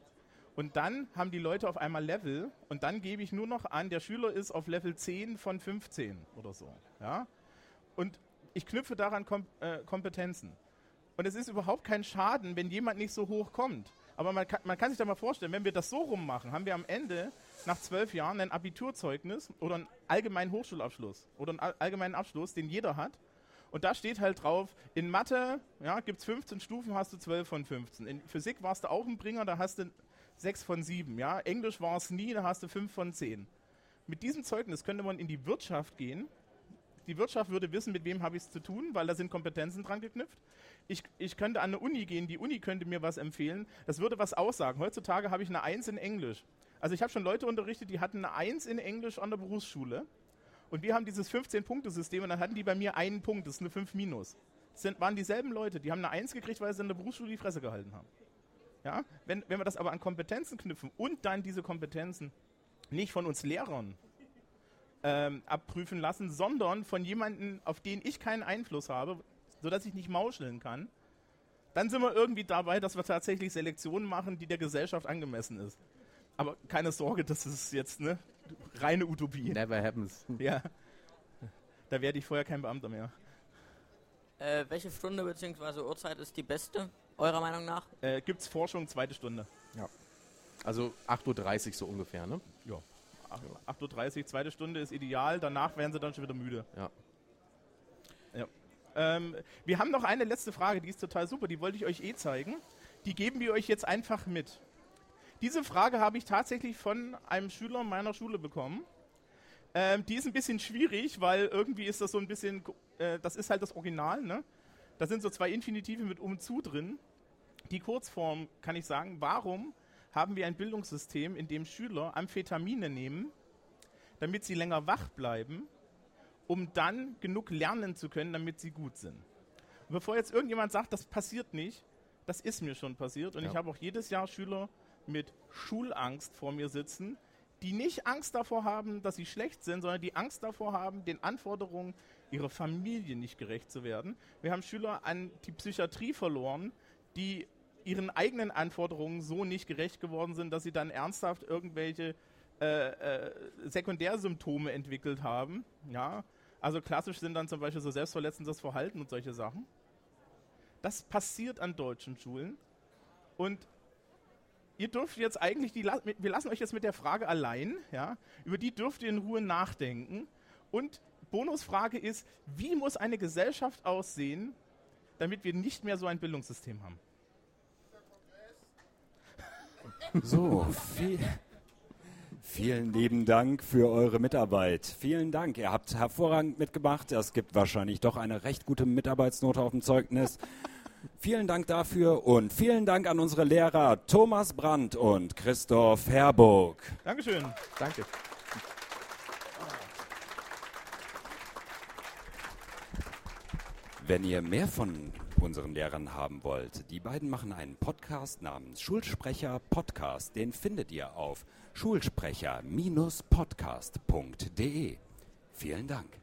Und dann haben die Leute auf einmal Level und dann gebe ich nur noch an, der Schüler ist auf Level 10 von 15 oder so. Ja? Und ich knüpfe daran Kom äh, Kompetenzen. Und es ist überhaupt kein Schaden, wenn jemand nicht so hoch kommt. Aber man kann, man kann sich da mal vorstellen, wenn wir das so rummachen, haben wir am Ende nach zwölf Jahren ein Abiturzeugnis oder einen allgemeinen Hochschulabschluss oder einen allgemeinen Abschluss, den jeder hat. Und da steht halt drauf, in Mathe ja, gibt es 15 Stufen, hast du 12 von 15. In Physik warst du auch ein Bringer, da hast du 6 von 7. Ja? Englisch war es nie, da hast du 5 von 10. Mit diesem Zeugnis könnte man in die Wirtschaft gehen. Die Wirtschaft würde wissen, mit wem habe ich es zu tun, weil da sind Kompetenzen dran geknüpft. Ich, ich könnte an eine Uni gehen, die Uni könnte mir was empfehlen. Das würde was aussagen. Heutzutage habe ich eine 1 in Englisch. Also ich habe schon Leute unterrichtet, die hatten eine 1 in Englisch an der Berufsschule. Und wir haben dieses 15-Punkte-System und dann hatten die bei mir einen Punkt, das ist eine 5 minus. Das sind, waren dieselben Leute, die haben eine 1 gekriegt, weil sie in der Berufsschule die Fresse gehalten haben. Ja? Wenn, wenn wir das aber an Kompetenzen knüpfen und dann diese Kompetenzen nicht von uns Lehrern ähm, abprüfen lassen, sondern von jemandem, auf den ich keinen Einfluss habe, sodass ich nicht mauscheln kann, dann sind wir irgendwie dabei, dass wir tatsächlich Selektionen machen, die der Gesellschaft angemessen ist. Aber keine Sorge, das ist jetzt eine reine Utopie. Never happens. Ja. Da werde ich vorher kein Beamter mehr. Äh, welche Stunde bzw. Uhrzeit ist die beste, eurer Meinung nach? Äh, Gibt es Forschung, zweite Stunde. Ja. Also 8.30 Uhr so ungefähr, ne? Ja. 8.30 Uhr, zweite Stunde ist ideal, danach werden sie dann schon wieder müde. Ja. Ähm, wir haben noch eine letzte Frage, die ist total super, die wollte ich euch eh zeigen. Die geben wir euch jetzt einfach mit. Diese Frage habe ich tatsächlich von einem Schüler meiner Schule bekommen. Ähm, die ist ein bisschen schwierig, weil irgendwie ist das so ein bisschen, äh, das ist halt das Original, ne? Da sind so zwei Infinitive mit um zu drin. Die Kurzform kann ich sagen, warum haben wir ein Bildungssystem, in dem Schüler Amphetamine nehmen, damit sie länger wach bleiben, um dann genug lernen zu können, damit sie gut sind. Und bevor jetzt irgendjemand sagt, das passiert nicht, das ist mir schon passiert und Ja. ich habe auch jedes Jahr Schüler mit Schulangst vor mir sitzen, die nicht Angst davor haben, dass sie schlecht sind, sondern die Angst davor haben, den Anforderungen ihrer Familie nicht gerecht zu werden. Wir haben Schüler an die Psychiatrie verloren, die ihren eigenen Anforderungen so nicht gerecht geworden sind, dass sie dann ernsthaft irgendwelche äh, äh, Sekundärsymptome entwickelt haben. Ja, also klassisch sind dann zum Beispiel so selbstverletzendes Verhalten und solche Sachen. Das passiert an deutschen Schulen und ihr dürft jetzt eigentlich die, wir lassen euch jetzt mit der Frage allein, ja, über die dürft ihr in Ruhe nachdenken. Und Bonusfrage ist, wie muss eine Gesellschaft aussehen, damit wir nicht mehr so ein Bildungssystem haben? So, viel, vielen lieben Dank für eure Mitarbeit. Vielen Dank, ihr habt hervorragend mitgemacht. Es gibt wahrscheinlich doch eine recht gute Mitarbeitsnote auf dem Zeugnis. Vielen Dank dafür und vielen Dank an unsere Lehrer Thomas Brandt und Christoph Herburg. Dankeschön. Danke. Wenn ihr mehr von unseren Lehrern haben wollt, die beiden machen einen Podcast namens Schulsprecher Podcast. Den findet ihr auf schulsprecher-podcast.de. Vielen Dank.